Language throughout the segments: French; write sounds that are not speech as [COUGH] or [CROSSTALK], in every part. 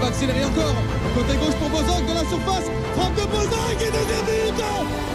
Va accélérer encore. Côté gauche pour Bozok de la surface. Frappe de Bozok et deuxième but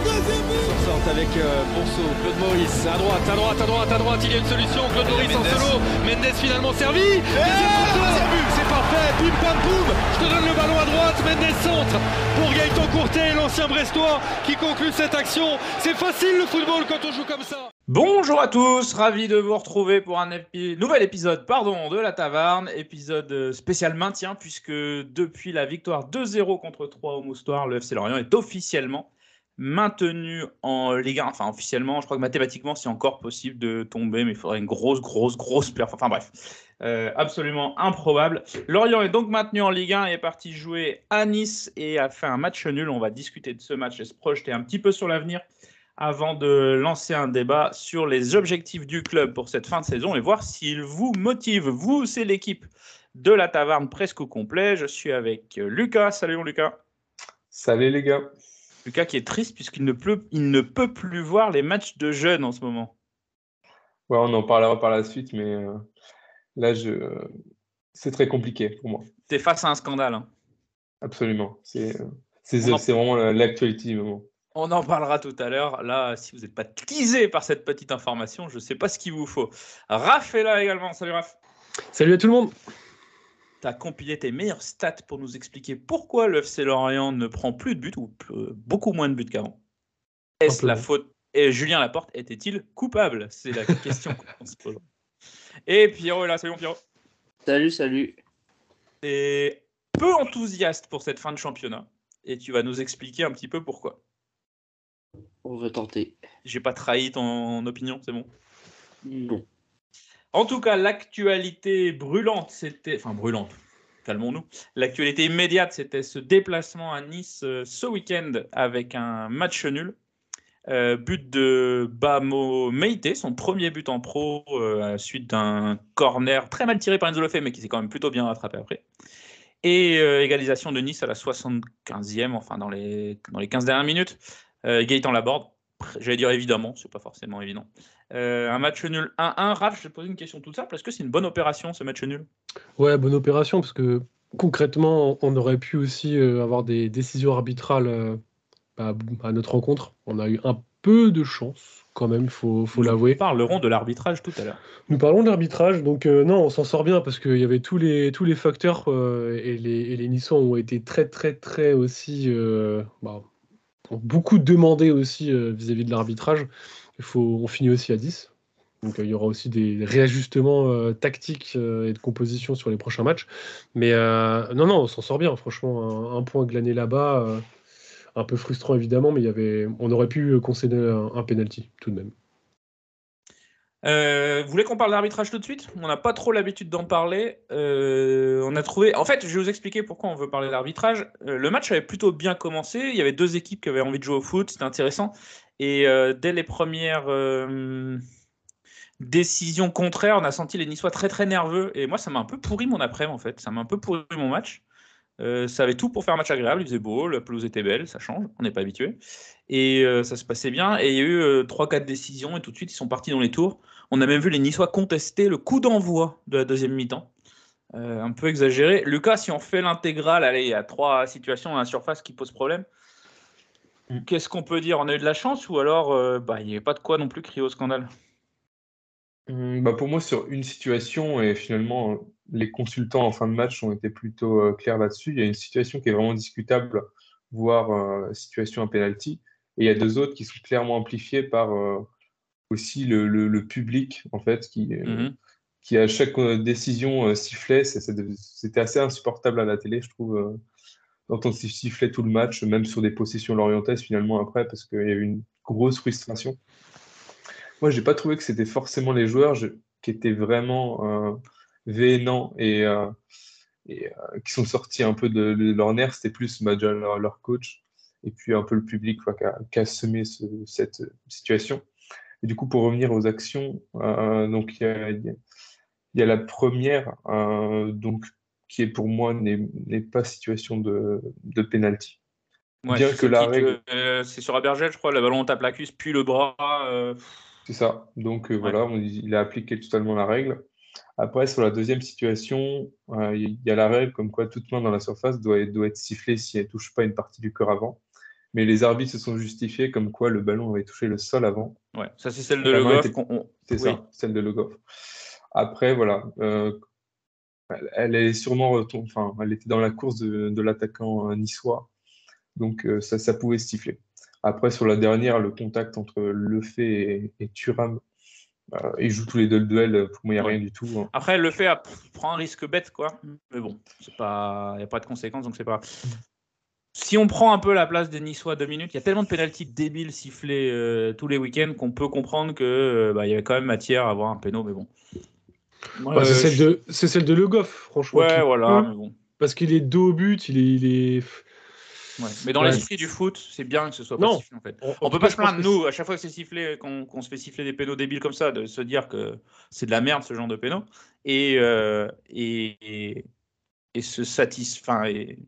Deuxième but. Sorte avec euh, Bonso, Claude Maurice, à droite, à droite, à droite, à droite, il y a une solution, Claude Maurice en solo, Mendes finalement servi, deuxième but, c'est parfait, bim pam poum, je te donne le ballon à droite, Mendes centre pour Gaëtan Courtet, l'ancien Brestois qui conclut cette action, c'est facile le football quand on joue comme ça. Bonjour à tous, ravi de vous retrouver pour un nouvel épisode pardon, de la Taverne, épisode euh, spécial maintien puisque depuis la victoire 2-0 contre 3 au Moustoir, le FC Lorient est officiellement maintenu en Ligue 1. Enfin, officiellement, je crois que mathématiquement, c'est encore possible de tomber, mais il faudrait une grosse, grosse, grosse performance. Enfin bref, euh, absolument improbable. Lorient est donc maintenu en Ligue 1 et est parti jouer à Nice et a fait un match nul. On va discuter de ce match et se projeter un petit peu sur l'avenir avant de lancer un débat sur les objectifs du club pour cette fin de saison et voir s'il vous motive. Vous, c'est l'équipe de la Taverne presque au complet. Je suis avec Lucas. Salut Lucas. Salut les gars. Lucas qui est triste puisqu'il ne, il ne peut plus voir les matchs de jeunes en ce moment. Ouais, on en parlera par la suite, mais euh, là, je... c'est très compliqué pour moi. T'es face à un scandale. Hein. Absolument. C'est euh, c'est- en- c'est vraiment la- l'actualité du moment. On en parlera tout à l'heure. Là, si vous n'êtes pas teasé par cette petite information, je ne sais pas ce qu'il vous faut. Raph est là également. Salut Raph. Salut à tout le monde. Tu as compilé tes meilleures stats pour nous expliquer pourquoi le FC Lorient ne prend plus de buts ou euh, beaucoup moins de buts qu'avant. Est-ce la faute Et Julien Laporte était-il coupable? C'est la question [LAUGHS] qu'on se pose. Et Pierrot est là. Salut Pierrot. Salut, salut. Et peu enthousiaste pour cette fin de championnat. Et tu vas nous expliquer un petit peu pourquoi. On va tenter. J'ai pas trahi ton opinion, c'est bon Non. En tout cas, l'actualité brûlante, c'était. Enfin, brûlante, calmons-nous. L'actualité immédiate, c'était ce déplacement à Nice euh, ce week-end avec un match nul. Euh, but de Bamo Meite, son premier but en pro, euh, suite d'un corner très mal tiré par Enzo Lefebvre, mais qui s'est quand même plutôt bien rattrapé après. Et euh, égalisation de Nice à la 75e, enfin dans les, dans les 15 dernières minutes. Euh, Gaëtan Laborde, j'allais dire évidemment, c'est pas forcément évident. Euh, un match nul 1-1. Raph, je vais te poser une question toute simple. Est-ce que c'est une bonne opération ce match nul? Ouais, bonne opération parce que concrètement, on aurait pu aussi euh, avoir des décisions arbitrales bah, à notre rencontre. On a eu un peu de chance quand même, faut, faut l'avouer. Nous parlerons de l'arbitrage tout à l'heure. Nous parlons de l'arbitrage, donc euh, non, on s'en sort bien parce qu'il y avait tous les, tous les facteurs euh, et, les, et les Niçois ont été très très très aussi euh, bah, beaucoup demandé aussi euh, vis-à-vis de l'arbitrage. Il faut, on finit aussi à 10. Donc euh, il y aura aussi des réajustements euh, tactiques et de composition sur les prochains matchs. Mais non, non, on s'en sort bien. Franchement, un, point glané là-bas, un peu frustrant évidemment, mais il y avait, on aurait pu concéder un, un penalty tout de même. Euh, vous voulez qu'on parle d'arbitrage tout de suite? On n'a pas trop l'habitude d'en parler. Euh, on a trouvé. En fait, je vais vous expliquer pourquoi on veut parler d'arbitrage. Euh, le match avait plutôt bien commencé. Il y avait deux équipes qui avaient envie de jouer au foot. C'était intéressant. Et dès les premières décisions contraires, on a senti les Niçois très très nerveux. Et moi, ça m'a un peu pourri mon après en fait. Ça m'a un peu pourri mon match. Ça avait tout pour faire un match agréable. Il faisait beau, la pelouse était belle, ça change. On n'est pas habitué. Et ça se passait bien. Et il y a eu euh, 3-4 décisions. Et tout de suite, ils sont partis dans les tours. On a même vu les Niçois contester le coup d'envoi de la deuxième mi-temps. euh, un peu exagéré. Lucas, si on fait l'intégrale, allez, il y a trois situations à la surface qui posent problème. Mm. Qu'est-ce qu'on peut dire? On a eu de la chance ou alors euh, bah, il n'y avait pas de quoi non plus crier au scandale? Hum, bah, pour moi, sur une situation, et finalement, les consultants en fin de match ont été plutôt euh, clairs là-dessus. Il y a une situation qui est vraiment discutable, voire situation à penalty. Et il y a deux autres qui sont clairement amplifiées par aussi le, le- le public, en fait, qui, euh, Mhm. qui à chaque euh, décision euh, sifflait. C'était assez insupportable à la télé, je trouve, d'entendre si- siffler tout le match, même sur des possessions lorientaises finalement après, parce qu'il y a eu une grosse frustration. Moi, j'ai pas trouvé que c'était forcément les joueurs je- qui étaient vraiment euh, véhénents et, euh, et, euh, qui sont sortis un peu de, de leur nerf. C'était plus bah, déjà leur, leur coach et puis un peu le public quoi, qui a, semé ce- cette situation. Et du coup, pour revenir aux actions, euh, donc il y a, il y a- il y a la première, euh, donc qui est pour moi n'est pas situation de, de penalty. Ouais, Bien c'est que la règle, euh, c'est sur Abergel, je crois, le ballon on tape la cuisse, puis le bras. euh, C'est ça. Donc euh, voilà, on- il a appliqué totalement la règle. Après, sur la deuxième situation, il y a la règle comme quoi toute main dans la surface doit être, doit être sifflée si elle ne touche pas une partie du corps avant. Mais les arbitres se sont justifiés comme quoi le ballon avait touché le sol avant. Ouais, ça c'est celle de Le Goff était- qu'on- on- C'est oui. ça, celle de Le Goff. Après, voilà. euh, elle, est sûrement retom- enfin, elle était dans la course de, de l'attaquant euh, niçois. Donc euh, ça, ça pouvait siffler. Après, sur la dernière, le contact entre Lefebvre et, et Thuram, euh, ils jouent tous les deux le duel. Pour moi, il n'y a Ouais. rien du tout. hein. Après, elle le fait, à- pff, prend un risque bête, quoi. Mais bon, c'est pas, il n'y a pas de conséquences, donc c'est pas. Si on prend un peu la place des Niçois deux minutes, il y a tellement de pénalties débiles sifflés euh, tous les week-ends qu'on peut comprendre que euh, bah, y avait quand même matière à avoir un péno, mais bon. Bah, c'est euh, celle je- de, celle de Le Goff, franchement. Ouais, voilà, mais bon. Parce qu'il est dos au but, il est, il est. Ouais. Mais dans Ouais. l'esprit du foot, c'est bien que ce soit pas Non. sifflé en fait. On tout peut pas se plaindre, nous, à chaque fois que c'est sifflé, qu'on se fait siffler des pénaux débiles comme ça, de se dire que c'est de la merde ce genre de pénaux. Et, euh, et, et, et se satisfaire. Et,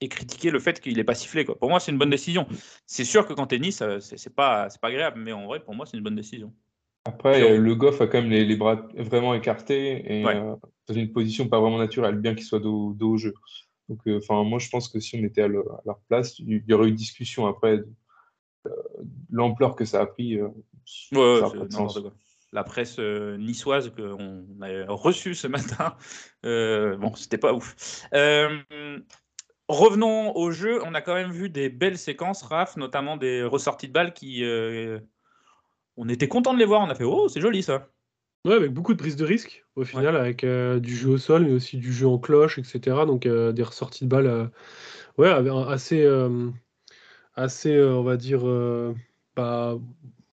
et critiquer le fait qu'il n'ait pas sifflé. Quoi. Pour moi, c'est une bonne décision. C'est sûr que quand t'es Nice, euh, c'est pas, c'est pas agréable, mais en vrai, pour moi, c'est une bonne décision. Après, euh, Le Goff a quand même les, les bras vraiment écartés et Ouais. euh, dans une position pas vraiment naturelle, bien qu'il soit dos, au jeu. Donc, euh, enfin, moi, je pense que si on était à, le- à leur place, il y aurait eu discussion après de euh, l'ampleur que ça a pris. Ouais, ça a. La presse niçoise qu'on a reçue ce matin, bon, c'était pas ouf. Revenons au jeu. On a quand même vu des belles séquences, Raph, notamment des ressorties de balles qui. euh, on était content de les voir. On a fait Oh, c'est joli ça. Ouais, avec beaucoup de prise de risque au final, avec euh, du jeu au sol, mais aussi du jeu en cloche, etc. Donc euh, des ressorties de balles ouais, assez, assez on va dire, bah,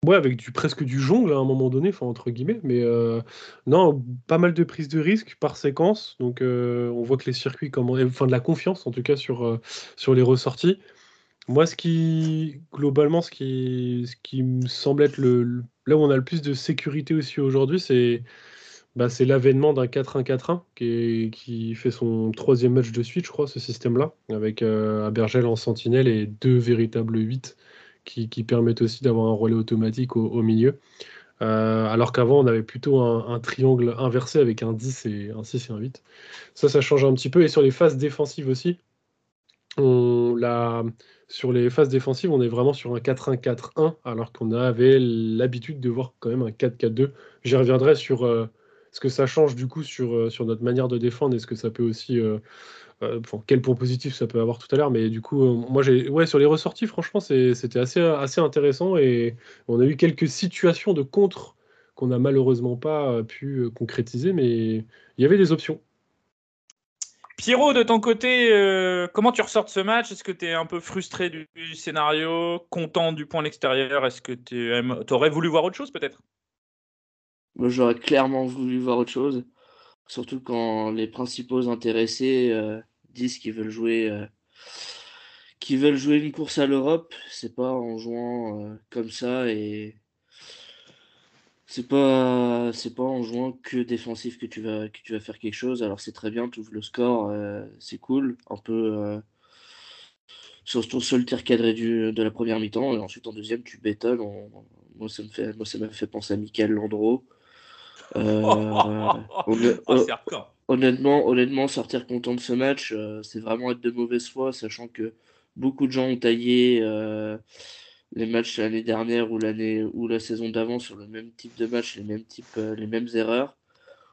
ouais, avec du, presque du jongle à un moment donné, entre guillemets. Mais euh, non, pas mal de prise de risque par séquence. Donc euh, on voit que les circuits, comment, enfin de la confiance en tout cas sur, euh, sur les ressorties. Moi, ce qui, globalement, ce qui, ce qui me semble être le, là où on a le plus de sécurité aussi aujourd'hui, c'est bah, l'avènement d'un 4-1-4-1 qui, fait son troisième match de suite, je crois, ce système-là, avec Abergel en sentinelle et deux véritables 8 qui, permettent aussi d'avoir un relais automatique au, milieu. Euh, alors qu'avant, on avait plutôt un, triangle inversé avec un 10 et un 6 et un 8. Ça, ça change un petit peu. Et sur les phases défensives aussi, on, la, sur les phases défensives, on est vraiment sur un 4-1-4-1, alors qu'on avait l'habitude de voir quand même un 4-4-2. J'y reviendrai sur euh, ce que ça change du coup sur, euh, sur notre manière de défendre et ce que ça peut aussi. Euh, enfin, quel point positif ça peut avoir tout à l'heure, mais du coup, euh, moi, j'ai, ouais, sur les ressorties, franchement, c'est- c'était assez, assez intéressant et on a eu quelques situations de contre qu'on n'a malheureusement pas euh, pu concrétiser, mais il y avait des options. Pierrot, de ton côté, euh, comment tu ressors de ce match? Est-ce que tu es un peu frustré du, du scénario, content du point à l'extérieur Est-ce que tu aurais voulu voir autre chose peut-être? Moi, j'aurais clairement voulu voir autre chose. Surtout quand les principaux intéressés euh, disent qu'ils veulent jouer, euh, veulent jouer une course à l'Europe. C'est pas en jouant euh, comme ça et c'est pas, pas en jouant que défensif que tu vas, faire quelque chose. Alors c'est très bien, tu ouvres le score, c'est cool. Un peu sur ton seul tir cadré de la première mi-temps et ensuite en deuxième tu bétonnes. Moi ça m'a fait penser à Michael Landreau. Euh, [LAUGHS] Oh, c'est honnêtement, honnêtement, sortir content de ce match, euh, c'est vraiment être de mauvaise foi, sachant que beaucoup de gens ont taillé euh, les matchs l'année dernière ou l'année ou la saison d'avant sur le même type de match, les mêmes types, euh, les mêmes erreurs.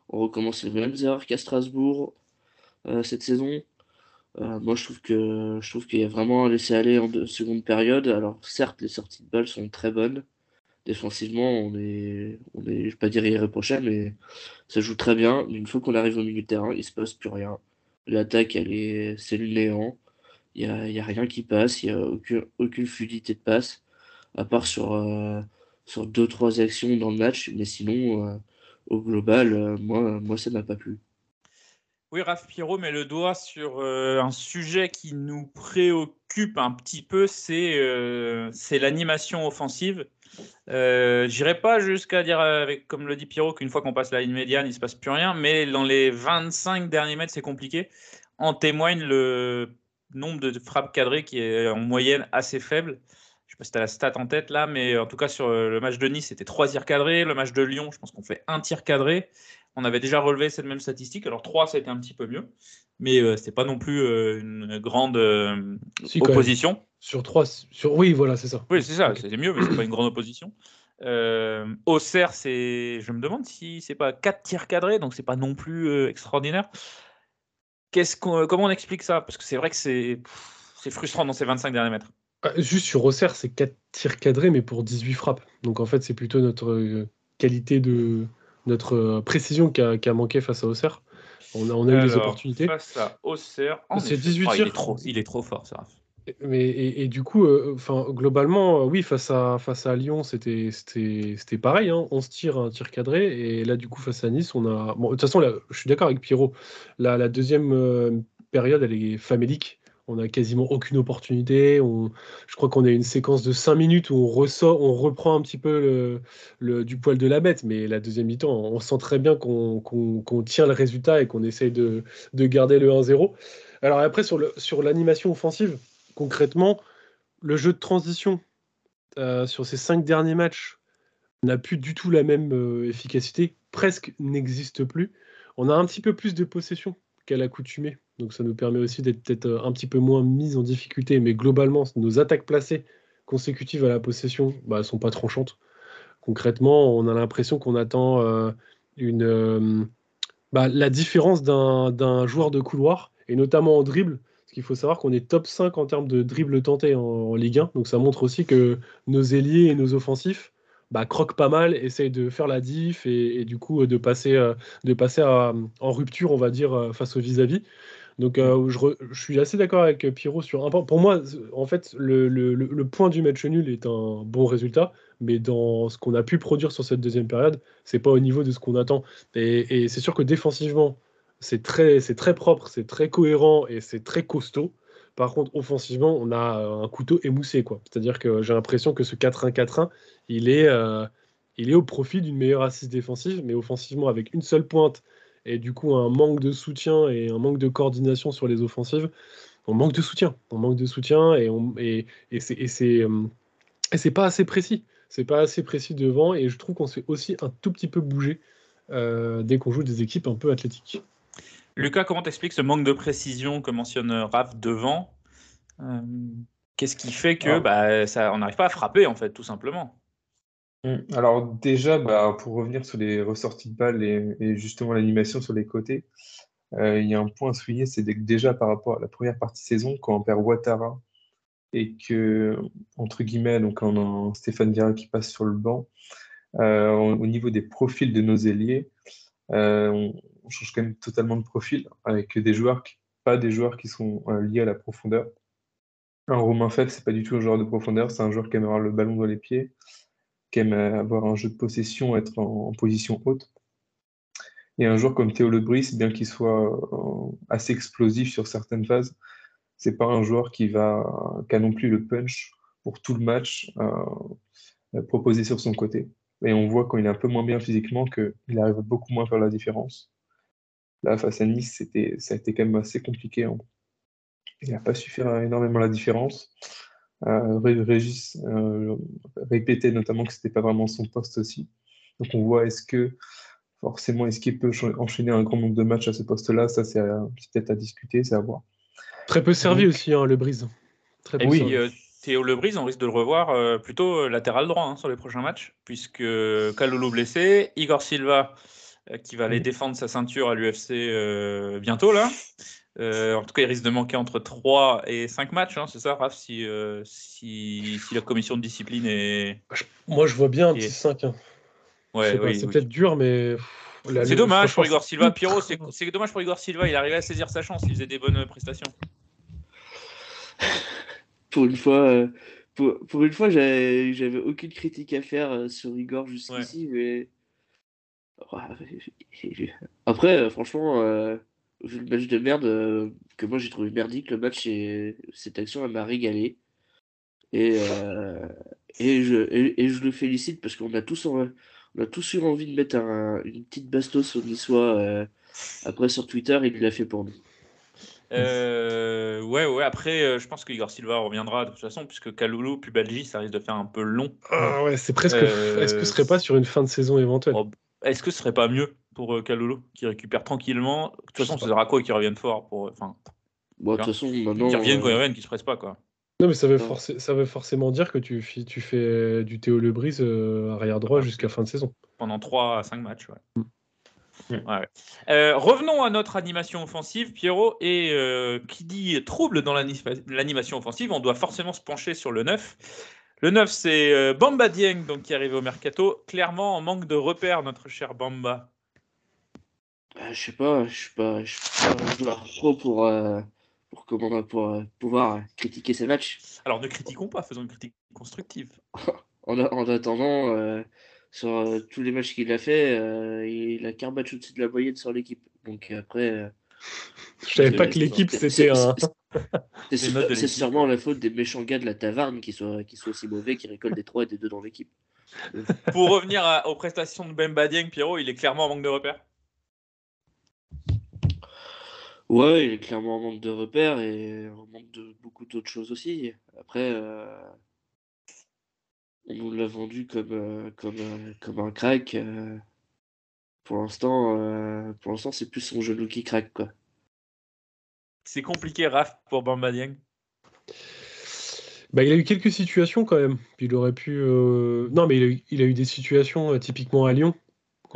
On recommence les mêmes erreurs qu'à Strasbourg cette saison. moi, je trouve que je trouve qu'il y a vraiment un laisser-aller en de, seconde période. Alors, certes, les sorties de balles sont très bonnes. Défensivement, on est, on est, je vais pas dire irréprochable, mais ça joue très bien. Mais une fois qu'on arrive au milieu de terrain, il se passe plus rien. L'attaque, elle est, c'est le néant. Il y a, y a, rien qui passe. Il y a aucune, aucune fluidité de passe, à part sur, euh, sur deux trois actions dans le match. Mais sinon, euh, au global, euh, moi, moi, ça m'a pas plu. Oui, Raph Pierrot met le doigt sur euh, un sujet qui nous préoccupe un petit peu, c'est l'animation offensive. Euh, J'irai pas jusqu'à dire, avec, comme le dit Pierrot, qu'une fois qu'on passe la ligne médiane, il ne se passe plus rien, mais dans les 25 derniers mètres, c'est compliqué. En témoigne le nombre de frappes cadrées qui est en moyenne assez faible. Je ne sais pas si tu as la stat en tête là, mais en tout cas sur le match de Nice, c'était 3 tirs cadrés. Le match de Lyon, je pense qu'on fait un tir cadré. On avait déjà relevé cette même statistique. Alors 3, ça a été un petit peu mieux. Mais euh, ce n'est pas non plus euh, une grande euh, Si, opposition. Sur 3, sur... oui, voilà, c'est ça. Oui, c'est ça, c'était mieux, mais c'est pas une grande opposition. Euh, Auxerre, c'est, je me demande si c'est pas 4 tirs cadrés, donc c'est pas non plus extraordinaire. Qu'est-ce qu'on, comment on explique ça? Parce que c'est vrai que c'est, c'est frustrant dans ces 25 derniers mètres. Ah, Juste sur Auxerre, c'est 4 tirs cadrés, mais pour 18 frappes. Donc en fait, c'est plutôt notre qualité de. Notre euh, précision qui a, qui a manqué face à Auxerre. On a, on a eu les Alors, opportunités. Face à Auxerre, en C'est effet. 18 Ah, il, est tirs. trop, il est trop fort, ça. Mais, et, et du coup, euh, enfin, globalement, euh, oui, face à, face à Lyon, c'était pareil. Hein, 11 tirs, un tir cadré. Et là, du coup, face à Nice, on a. Bon, de toute façon, là, je suis d'accord avec Pierrot. La, la deuxième euh, période, elle est famélique. On n'a quasiment aucune opportunité. Je crois qu'on a une séquence de 5 minutes où on ressort, on reprend un petit peu du poil de la bête. Mais la deuxième mi-temps, on sent très bien qu'on tient le résultat et qu'on essaye de, de garder le 1-0. Alors après, sur l'animation offensive, concrètement, le jeu de transition euh, sur ces cinq derniers matchs n'a plus du tout la même euh, efficacité, presque n'existe plus. On a un petit peu plus de possession qu'à l'accoutumée, donc ça nous permet aussi d'être peut-être euh, un petit peu moins mis en difficulté, mais globalement, nos attaques placées consécutives à la possession ne sont pas tranchantes. Concrètement, on a l'impression qu'on attend euh, une, euh, bah, la différence d'un joueur de couloir, et notamment en dribble, parce qu'il faut savoir qu'on est top 5 en termes de dribble tenté en, Ligue 1, donc ça montre aussi que nos ailiers et nos offensifs bah, croquent pas mal, essayent de faire la diff et, du coup de passer, de passer à- en rupture, on va dire, face au vis-à-vis. Donc euh, je, suis assez d'accord avec Pierrot sur un point. Pour moi, en fait, le, le- point du match nul est un bon résultat, mais dans ce qu'on a pu produire sur cette deuxième période, c'est pas au niveau de ce qu'on attend. Et, c'est sûr que défensivement, c'est très, très propre, c'est très cohérent et c'est très costaud. Par contre, offensivement, on a un couteau émoussé. C'est-à-dire que j'ai l'impression que ce 4-1-4-1, il euh, il est au profit d'une meilleure assise défensive, mais offensivement avec une seule pointe et du coup un manque de soutien et un manque de coordination sur les offensives, on manque de soutien. On manque de soutien et, on, et, et c'est et c'est, euh, et c'est pas assez précis. C'est pas assez précis devant et je trouve qu'on s'est aussi un tout petit peu bougé euh, dès qu'on joue des équipes un peu athlétiques. Lucas, comment t'expliques ce manque de précision que mentionne Raph devant? Euh, Qu'est-ce qui fait que Ah. bah, ça, on n'arrive pas à frapper, en fait, tout simplement? Mm. Alors déjà, bah, pour revenir sur les ressorties de balles et, justement l'animation sur les côtés, euh, il y a un point à souligner, c'est déjà par rapport à la première partie de saison, quand on perd Ouattara et que, entre guillemets, donc on a Stéphane Vieira qui passe sur le banc, euh, au au niveau des profils de nos ailiers, euh, on, change quand même totalement de profil avec des joueurs, pas des joueurs qui sont liés à la profondeur. Un Romain Faible, c'est pas du tout un joueur de profondeur, c'est un joueur qui aime avoir le ballon dans les pieds qui aime avoir un jeu de possession, être en, position haute. Et un joueur comme Théo Lebris, bien qu'il soit euh, assez explosif sur certaines phases, c'est pas un joueur qui va qui a non plus le punch pour tout le match euh, proposé sur son côté. Et on voit quand il est un peu moins bien physiquement qu'il arrive beaucoup moins à faire la différence. Là, face à Nice, ça a été quand même assez compliqué. hein. Il n'a pas su faire énormément la différence. Euh, Ré- Régis euh, répétait notamment que c'était pas vraiment son poste aussi. Donc on voit est-ce que, forcément, est-ce qu'il peut enchaîner un grand nombre de matchs à ce poste-là? Ça, c'est peut-être à discuter, c'est à voir. Très peu servi aussi, hein, le Brise. Très peu oui, Théo Lebris, on risque de le revoir euh, plutôt euh, latéral droit hein, sur les prochains matchs, puisque Kaloulou blessé, Igor Silva euh, qui va aller défendre sa ceinture à l'UFC bientôt là. En tout cas, il risque de manquer entre 3 et 5 matchs, hein, c'est ça, Raph, si, si, la commission de discipline est. Moi, je vois bien un petit 5. Hein. Ouais, c'est peut-être dur, mais. C'est dommage pour Igor Silva. Pierrot, c'est dommage pour Igor Silva. Il arrivait à saisir sa chance. Il faisait des bonnes prestations [LAUGHS] pour une fois, euh, pour, une fois, j'avais aucune critique à faire euh, sur Igor jusqu'ici, mais [LAUGHS] après, euh, franchement, vu le match de merde que moi j'ai trouvé merdique, le match et cette action elle m'a régalé. Et, et, je, et, je le félicite parce qu'on a tous on a tous eu envie de mettre une petite bastos au niçois après sur Twitter, il l'a fait pour nous. Euh, ouais, ouais. Après, euh, je pense que Igor Silva reviendra de toute façon, puisque Kaloulou puis Belgi, ça risque de faire un peu long. Ah ouais, c'est presque. Est-ce que ce serait pas sur une fin de saison éventuelle? oh, Est-ce que ce serait pas mieux? Pour euh, Kaloulou, qui récupère tranquillement De toute façon, c'est Draco qui revienne fort. Pour, enfin, bon, de toute façon, maintenant. Qui reviennent quand ils reviennent, qui se presse pas, quoi. Non, mais ça veut, ça veut forcément dire que tu, tu fais du Théo Lebris arrière droit jusqu'à fin de saison. Pendant 3 à 5 matchs, ouais. Mm. Euh, revenons à notre animation offensive, Pierrot. Et euh, qui dit trouble dans l'animation offensive, on doit forcément se pencher sur le 9. Le 9, c'est euh, Bamba Dieng donc, qui est arrivé au mercato. Clairement, en manque de repères, notre cher Bamba. Je sais pas, je suis pas, je suis pas pro pour, pour, comment, pour pouvoir critiquer ces matchs. Alors ne critiquons pas, faisons une critique constructive. [LAUGHS] en, en, attendant, sur euh, tous les matchs qu'il a fait, euh, il a qu'un match au-dessus de la moyenne sur l'équipe. Donc après. Euh, je savais pas que l'équipe c'était un. C'est sûrement la faute des méchants gars de la taverne qui soient, qui soient aussi mauvais, qui récoltent des 3 et des 2 dans l'équipe. Pour revenir aux prestations de Bemba Dieng, Pierrot, il est clairement en manque de repères. Ouais, il est clairement en manque de repères et en manque de beaucoup d'autres choses aussi. Après, on nous l'a vendu comme, euh, comme, euh, comme un crack. Euh. pour l'instant, pour l'instant, c'est plus son genou qui craque, quoi. C'est compliqué, Raph, pour Bamba Dieng. Bah, il a eu quelques situations quand même. Il aurait pu. Non, mais il a, eu, il a, eu, des situations typiquement à Lyon.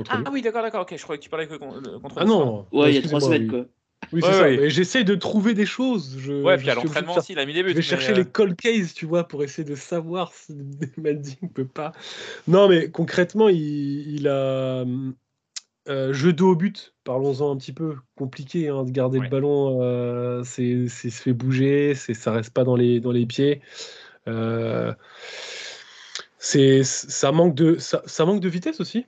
Ah, oui, d'accord, d'accord. Ok, je croyais que tu parlais que contre. Ah non. Ouais, il y a trois semaines, quoi. Oui, c'est ça. J'essaie de trouver des choses. Je, ouais, puis à l'entraînement aussi, il a mis des buts. Je vais chercher les cold cases, tu vois, pour essayer de savoir si [LAUGHS] ne peut pas. Non, mais concrètement, il, a. Euh, jeu de haut but, parlons-en un petit peu. Compliqué hein, de garder le ballon, euh, c'est se fait bouger, ça reste pas dans les, dans les pieds. Euh, ça manque de ça, ça, manque de vitesse aussi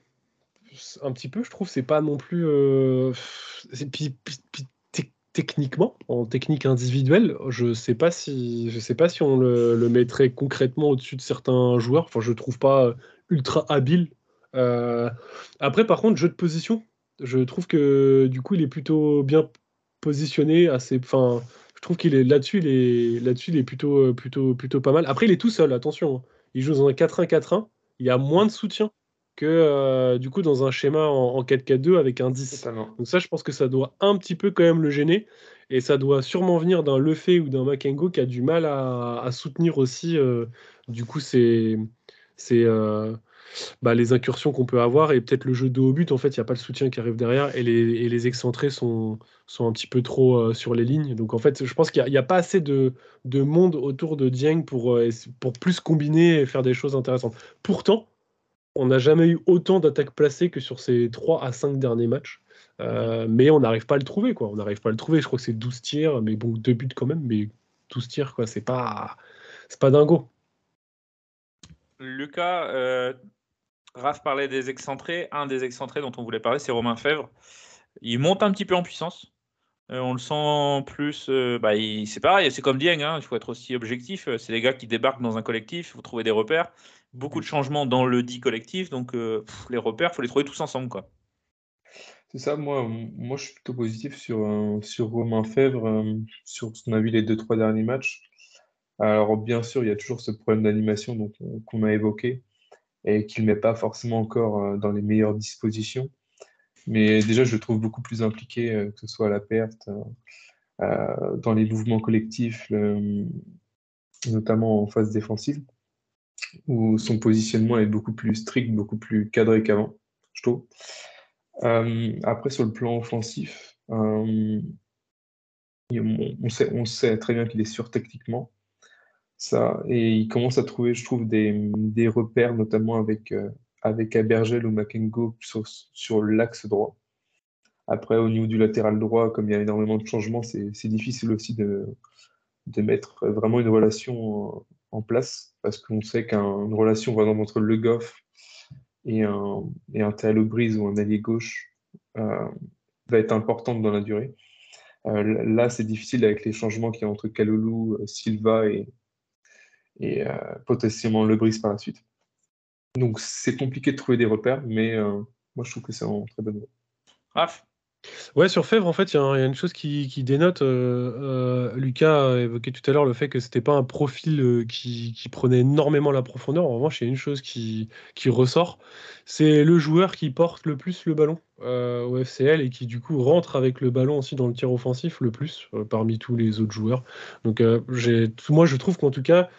un petit peu je trouve c'est pas non plus euh, puis, techniquement, en technique individuelle, je sais pas si je sais pas si on le, mettrait concrètement au-dessus de certains joueurs. Enfin, je trouve pas ultra habile. Euh, après, par contre, jeu de position, je trouve que du coup, il est plutôt bien positionné. Assez, enfin, je trouve qu'il est là-dessus, il est là-dessus, il est plutôt plutôt plutôt pas mal. Après, il est tout seul. Attention, hein. il joue dans un 4-1-4-1. Il y a moins de soutien que euh, du coup dans un schéma en, 4-4-2 avec un 10. Donc ça, je pense que ça doit un petit peu quand même le gêner. Et ça doit sûrement venir d'un Lefebvre ou d'un Makengo qui a du mal à, soutenir aussi euh, du coup c'est euh, bah, les incursions qu'on peut avoir et peut-être le jeu de haut but en fait il n'y a pas le soutien qui arrive derrière et les, et les excentrés sont, sont un petit peu trop sur les lignes donc en fait je pense qu'il n'y a, pas assez de, de, monde autour de Dieng pour, pour plus combiner et faire des choses intéressantes pourtant on n'a jamais eu autant d'attaques placées que sur ces 3 à 5 derniers matchs. Euh, mais on n'arrive pas à le trouver, quoi. On n'arrive pas à le trouver. Je crois que c'est 12 tirs, mais bon, 2 buts quand même, mais 12 tirs, quoi. C'est pas, c'est pas dingo. Lucas, euh, Raph parlait des excentrés. Un des excentrés dont on voulait parler, c'est Romain Fèvre. Il monte un petit peu en puissance. Euh, on le sent plus. bah, c'est pareil, c'est comme Dieng, hein, il faut être aussi objectif. C'est les gars qui débarquent dans un collectif, il faut trouver des repères beaucoup de changements dans le dit collectif, donc euh, les repères, il faut les trouver tous ensemble. quoi. C'est ça, moi, moi je suis plutôt positif sur, euh, sur Romain Fèvre, euh, sur ce qu'on a vu les deux, trois derniers matchs. Alors, bien sûr, il y a toujours ce problème d'animation qu'on a évoqué et qu'il ne met pas forcément encore dans les meilleures dispositions. Mais déjà, je le trouve beaucoup plus impliqué, euh, que ce soit à la perte, euh, euh, dans les mouvements collectifs, le- notamment en phase défensive, où son positionnement est beaucoup plus strict, beaucoup plus cadré qu'avant, je trouve. Euh, après, sur le plan offensif, euh, on, sait, très bien qu'il est sûr techniquement. Ça, et il commence à trouver, je trouve, des, repères, notamment avec, euh, avec Abergel ou Makengo sur, l'axe droit. Après, au niveau du latéral droit, comme il y a énormément de changements, c'est difficile aussi de mettre vraiment une relation en, place, parce qu'on sait qu'une relation par exemple, entre Le Goff et un, et un Brise ou un allié gauche euh, va être importante dans la durée. Euh, là, c'est difficile avec les changements qu'il y a entre Kalulu, euh, Silva et, et euh, potentiellement Le Brise par la suite. Donc, c'est compliqué de trouver des repères, mais moi, je trouve que c'est en très bonne voie. Raph? Ouais, sur Fèvre, en fait, il y, a une chose qui, dénote. euh, euh, Lucas a évoqué tout à l'heure le fait que c'était pas un profil euh, qui, prenait énormément la profondeur. En revanche, il y a une chose qui, qui ressort, c'est le joueur qui porte le plus le ballon euh, au FCL et qui du coup rentre avec le ballon aussi dans le tir offensif le plus euh, parmi tous les autres joueurs. Donc, moi, je trouve qu'en tout cas,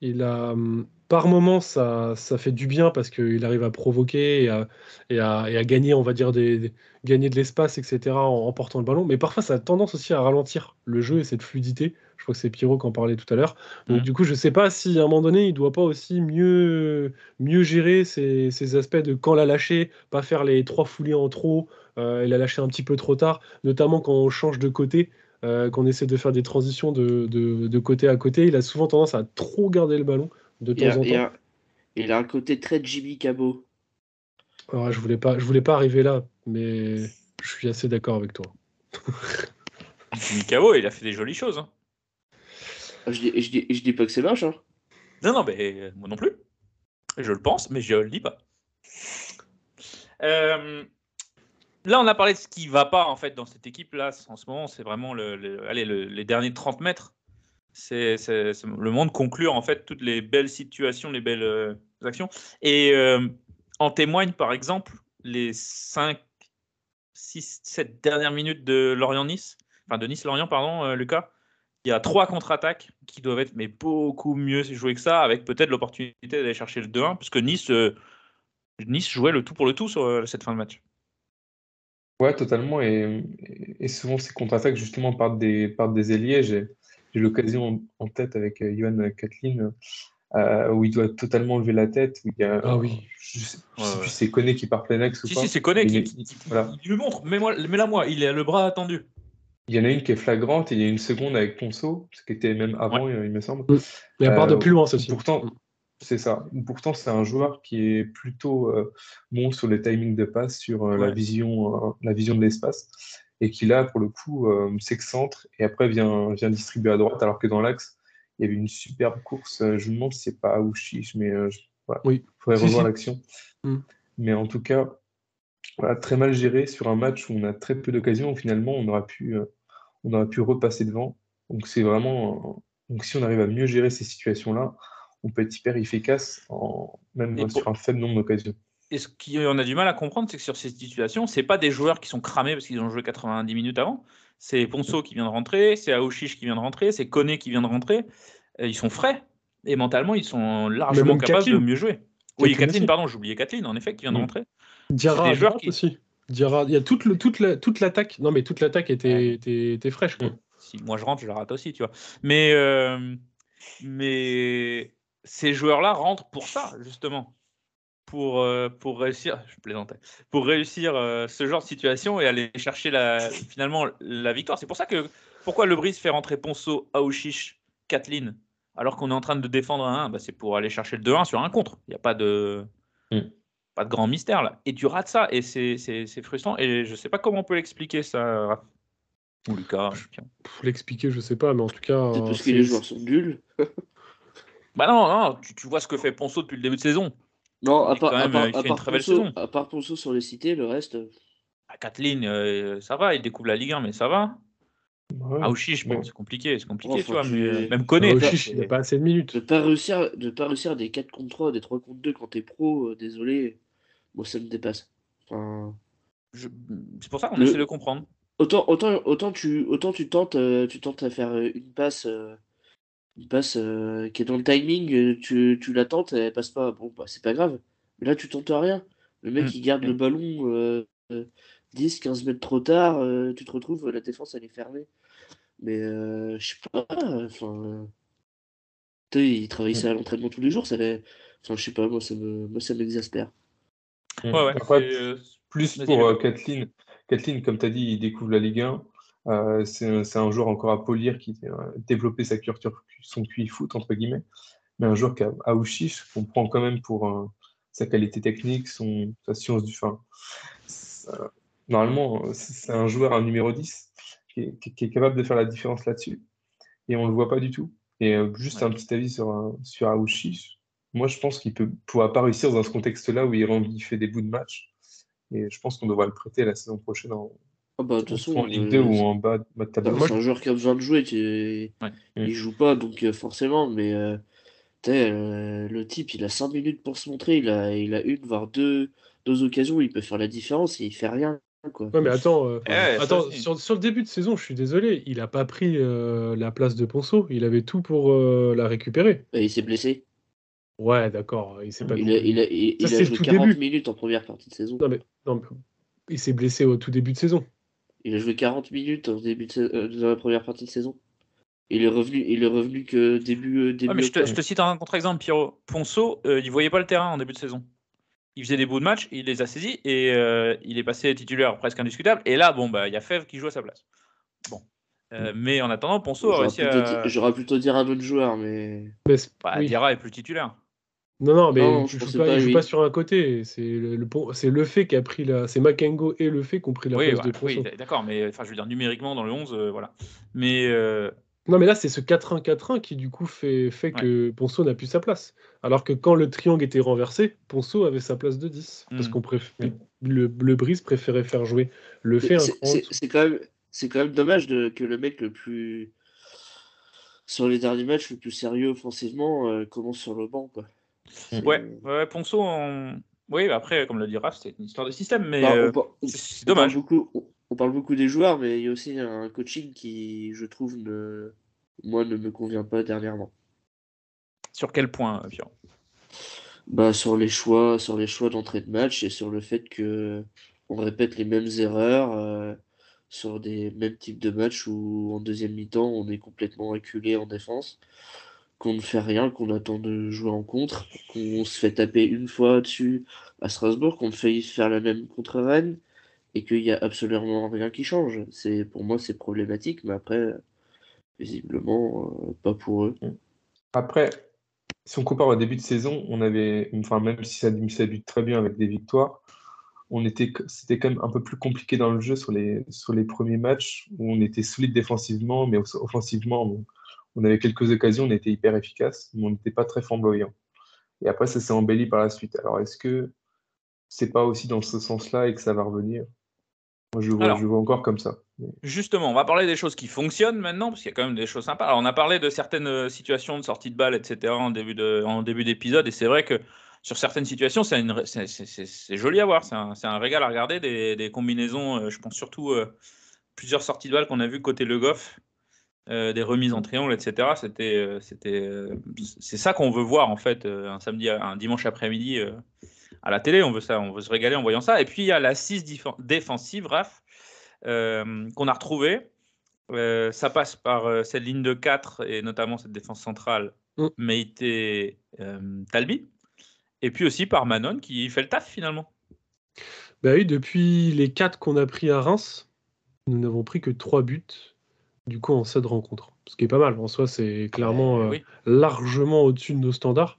il a, hum, par moments, ça, ça fait du bien parce qu'il arrive à provoquer et à, et à- et à gagner, on va dire, des, des- gagner de l'espace, etc., en, en portant le ballon. Mais parfois, ça a tendance aussi à ralentir le jeu et cette fluidité. Je crois que c'est Pierrot qui en parlait tout à l'heure. Donc, du coup, je sais pas si à un moment donné, il doit pas aussi mieux, mieux gérer ces, ces aspects de quand la lâcher, pas faire les trois foulées en trop euh, et la lâcher un petit peu trop tard, notamment quand on change de côté. Euh, qu'on essaie de faire des transitions de, de- de côté à côté, il a souvent tendance à trop garder le ballon de Il a, temps en il temps. a- il a un côté très Jimmy Cabot. Alors, je voulais pas, je voulais pas arriver là, mais je suis assez d'accord avec toi. [LAUGHS] Mikao, il a fait des jolies choses. hein. Je dis, je dis, je dis pas que c'est moche. Hein. Non, non, mais euh, moi non plus. Je le pense, mais je le dis pas. Euh, là, on a parlé de ce qui va pas en fait dans cette équipe-là en ce moment. C'est vraiment les derniers 30 mètres. C'est le moment de conclure en fait toutes les belles situations, les belles euh, actions. Et euh, en témoignent par exemple les 5, 6, 7 dernières minutes de Lorient-Nice. Enfin, de Nice-Lorient, pardon, euh, Lucas. Il y a trois contre-attaques qui doivent être mais beaucoup mieux jouées que ça, avec peut-être l'opportunité d'aller chercher le 2-1, puisque Nice, Nice jouait le tout pour le tout sur cette fin de match. Ouais, totalement. Et, et souvent, ces contre-attaques, justement, partent des, partent des ailiers. J'ai j'ai eu l'occasion en, en tête avec euh, Johan Kathleen, euh, où il doit totalement lever la tête. Où il y a, Ah oui. Je sais, je Ouais, sais ouais. plus si c'est Koné qui part plein axe ou Si, pas. si, c'est Koné qui, il- qui- voilà. il lui montre, mets-moi- mets-la moi, il a le bras tendu. Il y en a une qui est flagrante et il y a une seconde avec Ponceau, ce qui était même avant, il me semble. Mais elle part de Euh, plus loin, celle-ci. Pourtant, c'est ça. Pourtant, c'est un joueur qui est plutôt euh, bon sur les timings de passe, sur euh, la vision, euh, la vision de l'espace, et qui là, pour le coup, s'excentre et après vient, vient distribuer à droite, alors que dans l'axe, il y avait une superbe course. Je me demande si c'est pas Aouchiche, mais voilà. Oui. Il faudrait Si, revoir si. l'action. Mm. Mais en tout cas, voilà, très mal géré sur un match où on a très peu d'occasions, finalement on aurait pu, on aurait pu repasser devant. Donc c'est vraiment. donc si on arrive à mieux gérer ces situations-là, on peut être hyper efficace, en, même sur un faible nombre d'occasions. Et ce qu'on a du mal à comprendre, c'est que sur ces situations, c'est pas des joueurs qui sont cramés parce qu'ils ont joué 90 minutes avant. C'est Ponceau qui vient de rentrer, c'est Aouchiche qui vient de rentrer, c'est Koné qui vient de rentrer. Euh, Ils sont frais et mentalement, ils sont largement capables de Kathleen. mieux jouer. Oui, Kathleen pardon, j'ai oublié Kathleen, en effet, qui vient de Mm. rentrer. Diarra des joueurs qui- aussi. Diarra, il y a toute, le- toute, la, toute l'attaque. Non, mais toute l'attaque était, était, était fraîche. Quoi. Si moi je rentre, je la rate aussi, tu vois. Mais, euh, mais ces joueurs-là rentrent pour ça, justement. Pour, euh, pour réussir, [LAUGHS] je plaisantais, pour réussir euh, ce genre de situation et aller chercher la, finalement la victoire. C'est pour ça que pourquoi Le Brise fait rentrer Ponceau, Aouchiche, Kathleen, alors qu'on est en train de défendre un 1, bah, c'est pour aller chercher le 2-1 sur un contre. Il n'y a pas de, Mm. pas de grand mystère là. Et tu rates ça et c'est c'est- c'est frustrant. Et je sais pas comment on peut l'expliquer ça, Raph. Ou Lucas. tiens. Pour l'expliquer, je sais pas, mais en tout cas. Euh, parce que c'est- les joueurs sont nuls. [LAUGHS] Bah non, non, tu, tu vois ce que fait Ponceau depuis le début de saison. Non, à part, quand à même, part, il à fait une part très belle Ponceau, saison. à part Ponceau sur les cités, le reste. euh, Ah, Kathleen, euh, ça va, il découvre la Ligue 1, mais ça va. Ouais. Aouchiche, bon, Ouais. c'est compliqué, c'est compliqué, Oh, tu vois, faut mais euh, même. Ah, tu vois, Chiche, il n'y a c'est- pas assez de minutes. de pas réussir, de pas réussir des 4 contre 3, des 3 contre 2 quand t'es pro, euh, désolé, moi ça me dépasse. Enfin, Je- C'est pour ça qu'on Le- essaie de comprendre. Autant, autant, autant, tu, autant tu, tentes, euh, tu tentes à faire euh, une passe, euh, une passe euh, qui est dans le timing, euh, tu, tu la tentes, elle passe pas. Bon, bah, c'est pas grave. Mais là, tu tentes rien. Le mec, Mm. il garde le ballon euh, euh, 10, 15 mètres trop tard, euh, tu te retrouves, la défense, elle est fermée. Mais euh, je sais pas, enfin. euh, tu sais, il travaille ça à l'entraînement tous les jours, ça fait- Enfin, je sais pas, moi, ça me, moi, ça m'exaspère. Ouais, ouais, Après, euh, plus pour euh, Kathleen. Kathleen, comme tu as dit, il découvre la Ligue 1. Euh, c'est un- joueur encore à polir qui a développé sa culture, son QI foot, entre guillemets. Mais un joueur qui a Aouchiche, qu'on prend quand même pour euh, sa qualité technique, son, sa science du fin. Normalement, c'est un joueur, un numéro 10, qui est, qui- qui est capable de faire la différence là-dessus. Et on ne le voit pas du tout. Et euh, juste un petit avis sur, sur Aouchiche. Moi, je pense qu'il peut pourra pas réussir dans ce contexte-là où il, rend- il fait des bouts de match. Et je pense qu'on devra le prêter la saison prochaine en, Ah bah, de toute façon, en Ligue euh, 2 ou en bas de bas de tableau. c'est un joueur qui a besoin de jouer, tu... il joue pas, donc euh, forcément, mais euh, euh, le type, il a 5 minutes pour se montrer, il a, il a une, voire deux, deux occasions où il peut faire la différence et il fait rien. Quoi. Ouais, mais attends, euh, ouais, attends sur, sur le début de saison, je suis désolé, il a pas pris euh, la place de Ponceau. Il avait tout pour euh, la récupérer. Et il s'est blessé. Ouais, d'accord. Il s'est pas. Il a, il a, il, Ça, il a c'est le joué tout 40 début. minutes en première partie de saison. Non, mais, non, mais il s'est blessé au tout début de saison. Il a joué 40 minutes début de, euh, dans la première partie de saison. Il est revenu, il est revenu que début, euh, début Ouais, mais je te, octobre. je te cite un contre-exemple, Pierrot. Ponceau, euh, il voyait pas le terrain en début de saison. Il faisait des bouts de match, il les a saisis et euh, il est passé titulaire presque indiscutable. Et là, bon, bah, il y a Fèvre qui joue à sa place. Bon. Euh, mais en attendant, Ponceau a J'aurais réussi plutôt, à. j'aurais plutôt dire un autre joueur, mais. Bah, oui. Diarra est plus titulaire. Non, non, mais Non, il je joue pas, pas, il joue lui. pas sur un côté. C'est le, le le fait qui a pris la. C'est Makengo et le fait qui ont pris la oui, place voilà, de oui, d'accord, mais enfin, je veux dire, numériquement dans le 11, euh, voilà. Mais euh, Non, mais là, c'est ce 4-1-4-1 qui, du coup, fait, fait que Ponceau n'a plus sa place. Alors que quand le triangle était renversé, Ponceau avait sa place de 10. Parce Mm. qu'on préf... le, le Brise préférait faire jouer le fait un C'est- quand même, c'est quand même dommage de, que le mec le plus sur les derniers matchs le plus sérieux offensivement euh, commence sur le banc quoi. Ouais, ouais, Ponceau, on- oui, après, comme le dit Raph, c'est une histoire de système, mais Bah, euh, par- c'est c'est on parle dommage. beaucoup, on- parle beaucoup des joueurs, mais il y a aussi un coaching qui, je trouve, ne, moi, ne me convient pas dernièrement. Sur quel point, Pierrot? Bah, sur les choix, sur les choix d'entrée de match et sur le fait que on répète les mêmes erreurs euh, sur des mêmes types de matchs où en deuxième mi-temps on est complètement acculé en défense, qu'on ne fait rien, qu'on attend de jouer en contre, qu'on se fait taper une fois dessus à Strasbourg, qu'on fait faire la même contre Rennes et qu'il n'y a absolument rien qui change. C'est pour moi c'est problématique, mais après visiblement euh, pas pour eux. Après, si on compare au début de saison, on avait, enfin, même si ça, débute très bien avec des victoires, on était, c'était quand même un peu plus compliqué dans le jeu sur les, premiers matchs où on était solide défensivement, mais off- offensivement, on avait quelques occasions, on était hyper efficace, mais on n'était pas très flamboyant. Et après, ça s'est embelli par la suite. Alors, est-ce que c'est pas aussi dans ce sens-là et que ça va revenir? Moi, je vois, Alors. je le vois encore comme ça. Justement, on va parler des choses qui fonctionnent maintenant, parce qu'il y a quand même des choses sympas. Alors, on a parlé de certaines euh, situations de sortie de balle, etc., en début de- en début d'épisode, et c'est vrai que sur certaines situations, c'est une ré- c'est- c'est- c'est- c'est joli à voir, c'est un, régal à regarder, des, des combinaisons, euh, je pense surtout euh, plusieurs sorties de balle qu'on a vues côté Le Goff, euh, des remises en triangle, etc. C'était, euh, c'était, euh, c'est ça qu'on veut voir, en fait, un samedi, un dimanche après-midi à la télé, on veut ça, on veut se régaler en voyant ça. Et puis, il y a l'assise défensive, Raph, qu'on a retrouvé. Euh, ça passe par euh, cette ligne de 4 et notamment cette défense centrale, Mm. Meïté euh, Talbi. Et puis aussi par Manon qui fait le taf finalement. Bah oui, depuis les 4 qu'on a pris à Reims, nous n'avons pris que 3 buts, du coup, en 7 rencontres. Ce qui est pas mal. En soi, c'est clairement Euh, euh, oui. largement au-dessus de nos standards.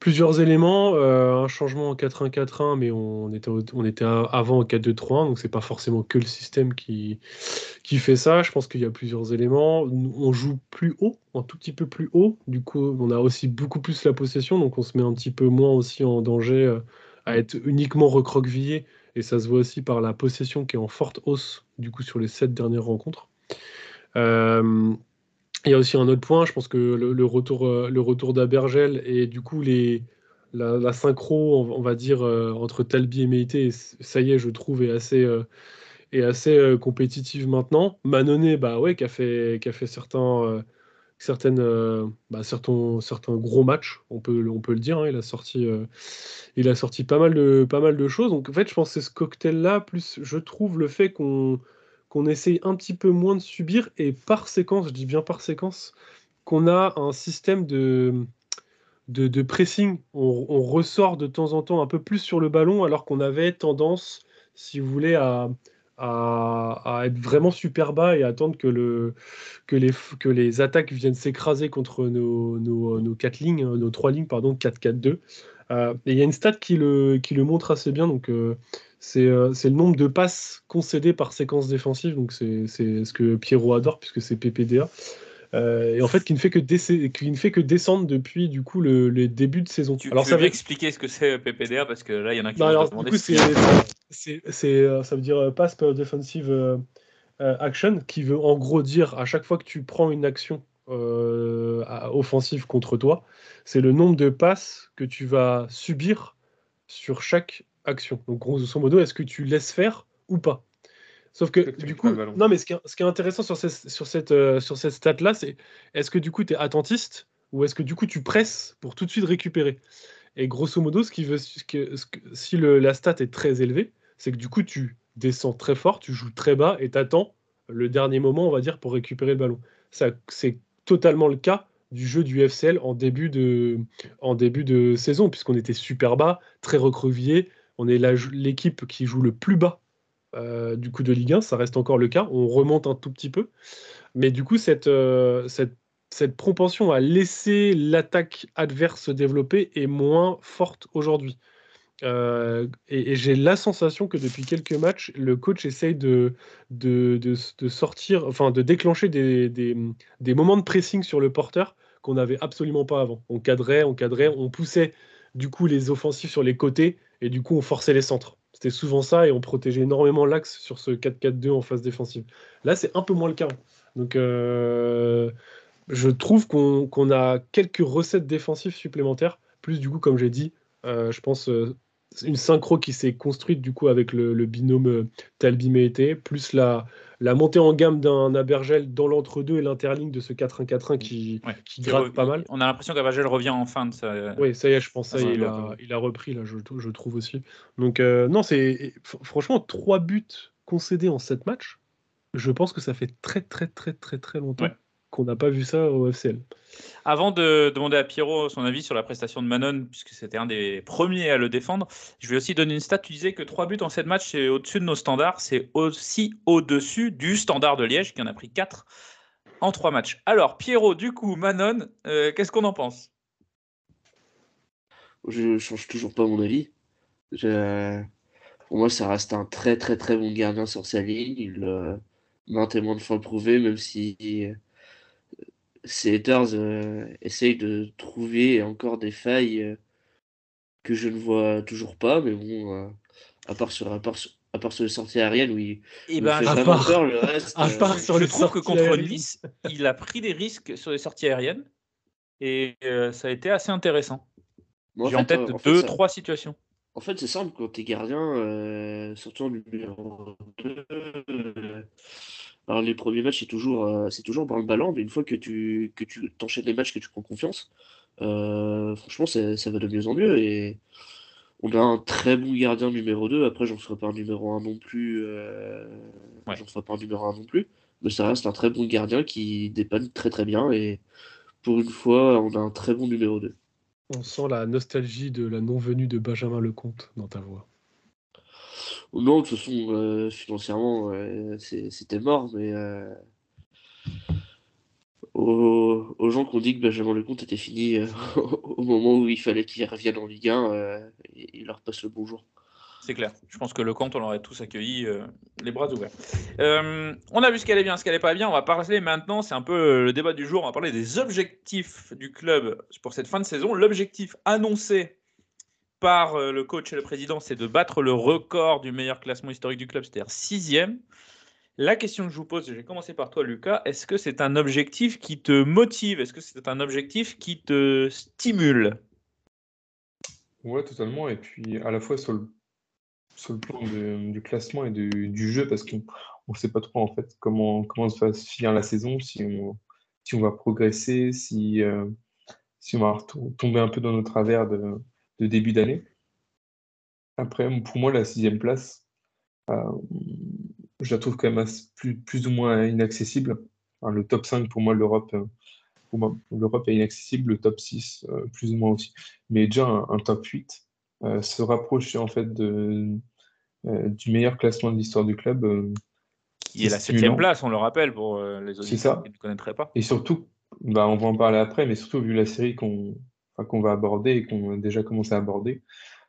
Plusieurs éléments, euh, un changement en 4-1-4-1, mais on était, on était avant en 4-2-3-1, donc c'est pas forcément que le système qui, qui fait ça. Je pense qu'il y a plusieurs éléments. On joue plus haut, un tout petit peu plus haut. Du coup, on a aussi beaucoup plus la possession, donc on se met un petit peu moins aussi en danger euh, à être uniquement recroquevillé. Et ça se voit aussi par la possession qui est en forte hausse, du coup, sur les sept dernières rencontres. Euh, il y a aussi un autre point, je pense que le, retour, euh, le retour d'Abergel et du coup les, la, synchro, on, va dire, euh, entre Talbi et Meite, ça y est, je trouve, est assez, est assez compétitive maintenant. Manonnet, bah ouais, qui a fait, qui a fait certains, certaines, bah, certains, certains gros matchs, on peut, on peut le dire. hein. il a sorti, il a sorti pas mal de, pas mal de choses. Donc en fait, je pense que c'est ce cocktail-là, plus je trouve le fait qu'on qu'on essaye un petit peu moins de subir et par séquence, je dis bien par séquence, qu'on a un système de, de, pressing. On ressort de temps en temps un peu plus sur le ballon alors qu'on avait tendance, si vous voulez, à, à, à être vraiment super bas et attendre que, le, que, les, que les attaques viennent s'écraser contre nos, nos, nos quatre lignes, euh, nos trois lignes, pardon, 4-4-2. Euh, et il y a une stat qui le, qui le montre assez bien. Donc, euh, c'est euh, le nombre de passes concédées par séquence défensive. Donc, c'est ce que Pierrot adore puisque c'est PPDA. Euh, et en fait, qui ne fait que, déce- qui ne fait que descendre depuis du coup le, les débuts de saison. Tu, Alors, tu ça va- expliquer ce que c'est PPDA parce que là, il y en a qui non, vont alors, du coup, c'est, c'est, euh, ça veut dire euh, Pass per Defensive euh, Action, qui veut en gros dire à chaque fois que tu prends une action euh, offensive contre toi, c'est le nombre de passes que tu vas subir sur chaque action. Donc, grosso modo, est-ce que tu laisses faire ou pas? Sauf que, du coup, non, mais ce qui est, ce qui est intéressant sur, ces- sur cette, euh, sur cette stat-là, c'est est-ce que du coup tu es attentiste ou est-ce que du coup tu presses pour tout de suite récupérer? Et grosso modo, ce qui veut, ce que- ce que- si le, la stat est très élevée, c'est que du coup tu descends très fort, tu joues très bas et tu attends le dernier moment, on va dire, pour récupérer le ballon. C'est totalement le cas du jeu du FCL en début de, saison, puisqu'on était super bas, très recroquevillé. On est l'équipe qui joue le plus bas euh, du coup de Ligue 1, ça reste encore le cas. On remonte un tout petit peu. Mais du coup, cette, euh, cette propension à laisser l'attaque adverse se développer est moins forte aujourd'hui. Euh, et j'ai la sensation que depuis quelques matchs, le coach essaye de, de, de- sortir, enfin de déclencher des, des- des moments de pressing sur le porteur qu'on n'avait absolument pas avant. On cadrait, on cadrait, on poussait du coup les offensifs sur les côtés et du coup on forçait les centres. C'était souvent ça et on protégeait énormément l'axe sur ce 4-4-2 en phase défensive. Là, c'est un peu moins le cas. Donc, euh, je trouve qu'on qu'on a quelques recettes défensives supplémentaires. Plus, du coup, comme j'ai dit, euh, je pense une synchro qui s'est construite du coup avec le, le binôme euh, Talbi-Mété, plus la, la montée en gamme d'un Abergel dans l'entre-deux et l'interligne de ce 4-1-4-1 qui, qui Qui gratte re- pas mal. On a l'impression qu'Avagel revient en fin de sa. Oui, ça y est, je pense, ça Ouais, il, ouais, a, ouais. il a repris, là, je, je trouve aussi. Donc, euh, non, c'est fr- franchement, trois buts concédés en sept matchs. Je pense que ça fait très, très, très, très, très longtemps Ouais. Qu'on n'a pas vu ça au FCL. Avant de demander à Pierrot son avis sur la prestation de Manon, puisque c'était un des premiers à le défendre, je vais aussi donner une stat. Tu disais que 3 buts en 7 matchs, c'est au-dessus de nos standards. C'est aussi au-dessus du standard de Liège, qui en a pris 4 en 3 matchs. Alors, Pierrot, du coup, Manon, euh, qu'est-ce qu'on en pense? Je change toujours pas mon avis. Je- Pour moi, ça reste un très très très bon gardien sur sa ligne. Il euh, maintes et maintes fois le prouvé, même si euh, ces haters euh, essayent de trouver encore des failles euh, que je ne vois toujours pas. Mais bon, euh, à part sur, à part sur, à part sur les sorties aériennes, oui. Eh ben, fait À part- peur, le reste. [LAUGHS] à euh, part sur je les trouve que contre. Nice, il a pris des risques sur les sorties aériennes et euh, ça a été assez intéressant. J'ai en fait, tête fait, deux, ça- trois situations. En fait, c'est simple, quand t'es gardien, euh, surtout en numéro 2, euh, alors les premiers matchs, c'est toujours, euh, c'est toujours le ballon, mais une fois que tu, que tu t'enchaînes les matchs, que tu prends confiance, euh, franchement, ça, ça va de mieux en mieux. Et on a un très bon gardien numéro 2. Après, j'en ferai pas un numéro 1 non plus. euh, J'en ferai pas un numéro 1 non plus. Mais ça reste un très bon gardien qui dépanne très très bien. Et pour une fois, on a un très bon numéro 2. On sent la nostalgie de la non-venue de Benjamin Lecomte dans ta voix. Non, de toute façon, euh, financièrement, euh, c'était mort, mais euh, aux, aux gens qui ont dit que Benjamin Lecomte était fini euh, [LAUGHS] au moment où il fallait qu'il revienne en Ligue 1, euh, il leur passe le bonjour. C'est clair. Je pense que le compte, on l'aurait tous accueilli les bras ouverts. On a vu ce qu'elle est bien, ce qu'elle n'est pas bien. On va parler maintenant, c'est un peu le débat du jour. On va parler des objectifs du club pour cette fin de saison. L'objectif annoncé par euh, le coach et le président, c'est de battre le record du meilleur classement historique du club, c'est-à-dire sixième. La question que je vous pose, vais commencer par toi, Lucas, est-ce que c'est un objectif qui te motive? Est-ce que c'est un objectif qui te stimule? Ouais, totalement. Et puis à la fois sur le, plan du classement et du jeu, parce qu'on ne sait pas trop en fait comment, comment va se finir la saison, si on, va progresser, si, euh, si on va tomber un peu dans nos travers de, de début d'année. Après, pour moi, la sixième place, euh, je la trouve quand même plus, plus ou moins inaccessible. Enfin, le top 5, pour moi, l'Europe, euh, pour moi, l'Europe est inaccessible, le top 6, euh, plus ou moins aussi. Mais déjà, un, un top 8, euh, se rapprocher en fait de, du meilleur classement de l'histoire du club. Qui est la septième place, on le rappelle, pour les C'est auditeurs ça. qui ne connaîtraient pas. Et surtout, bah, on va en parler après, mais surtout vu la série qu'on enfin, qu'on va aborder et qu'on a déjà commencé à aborder,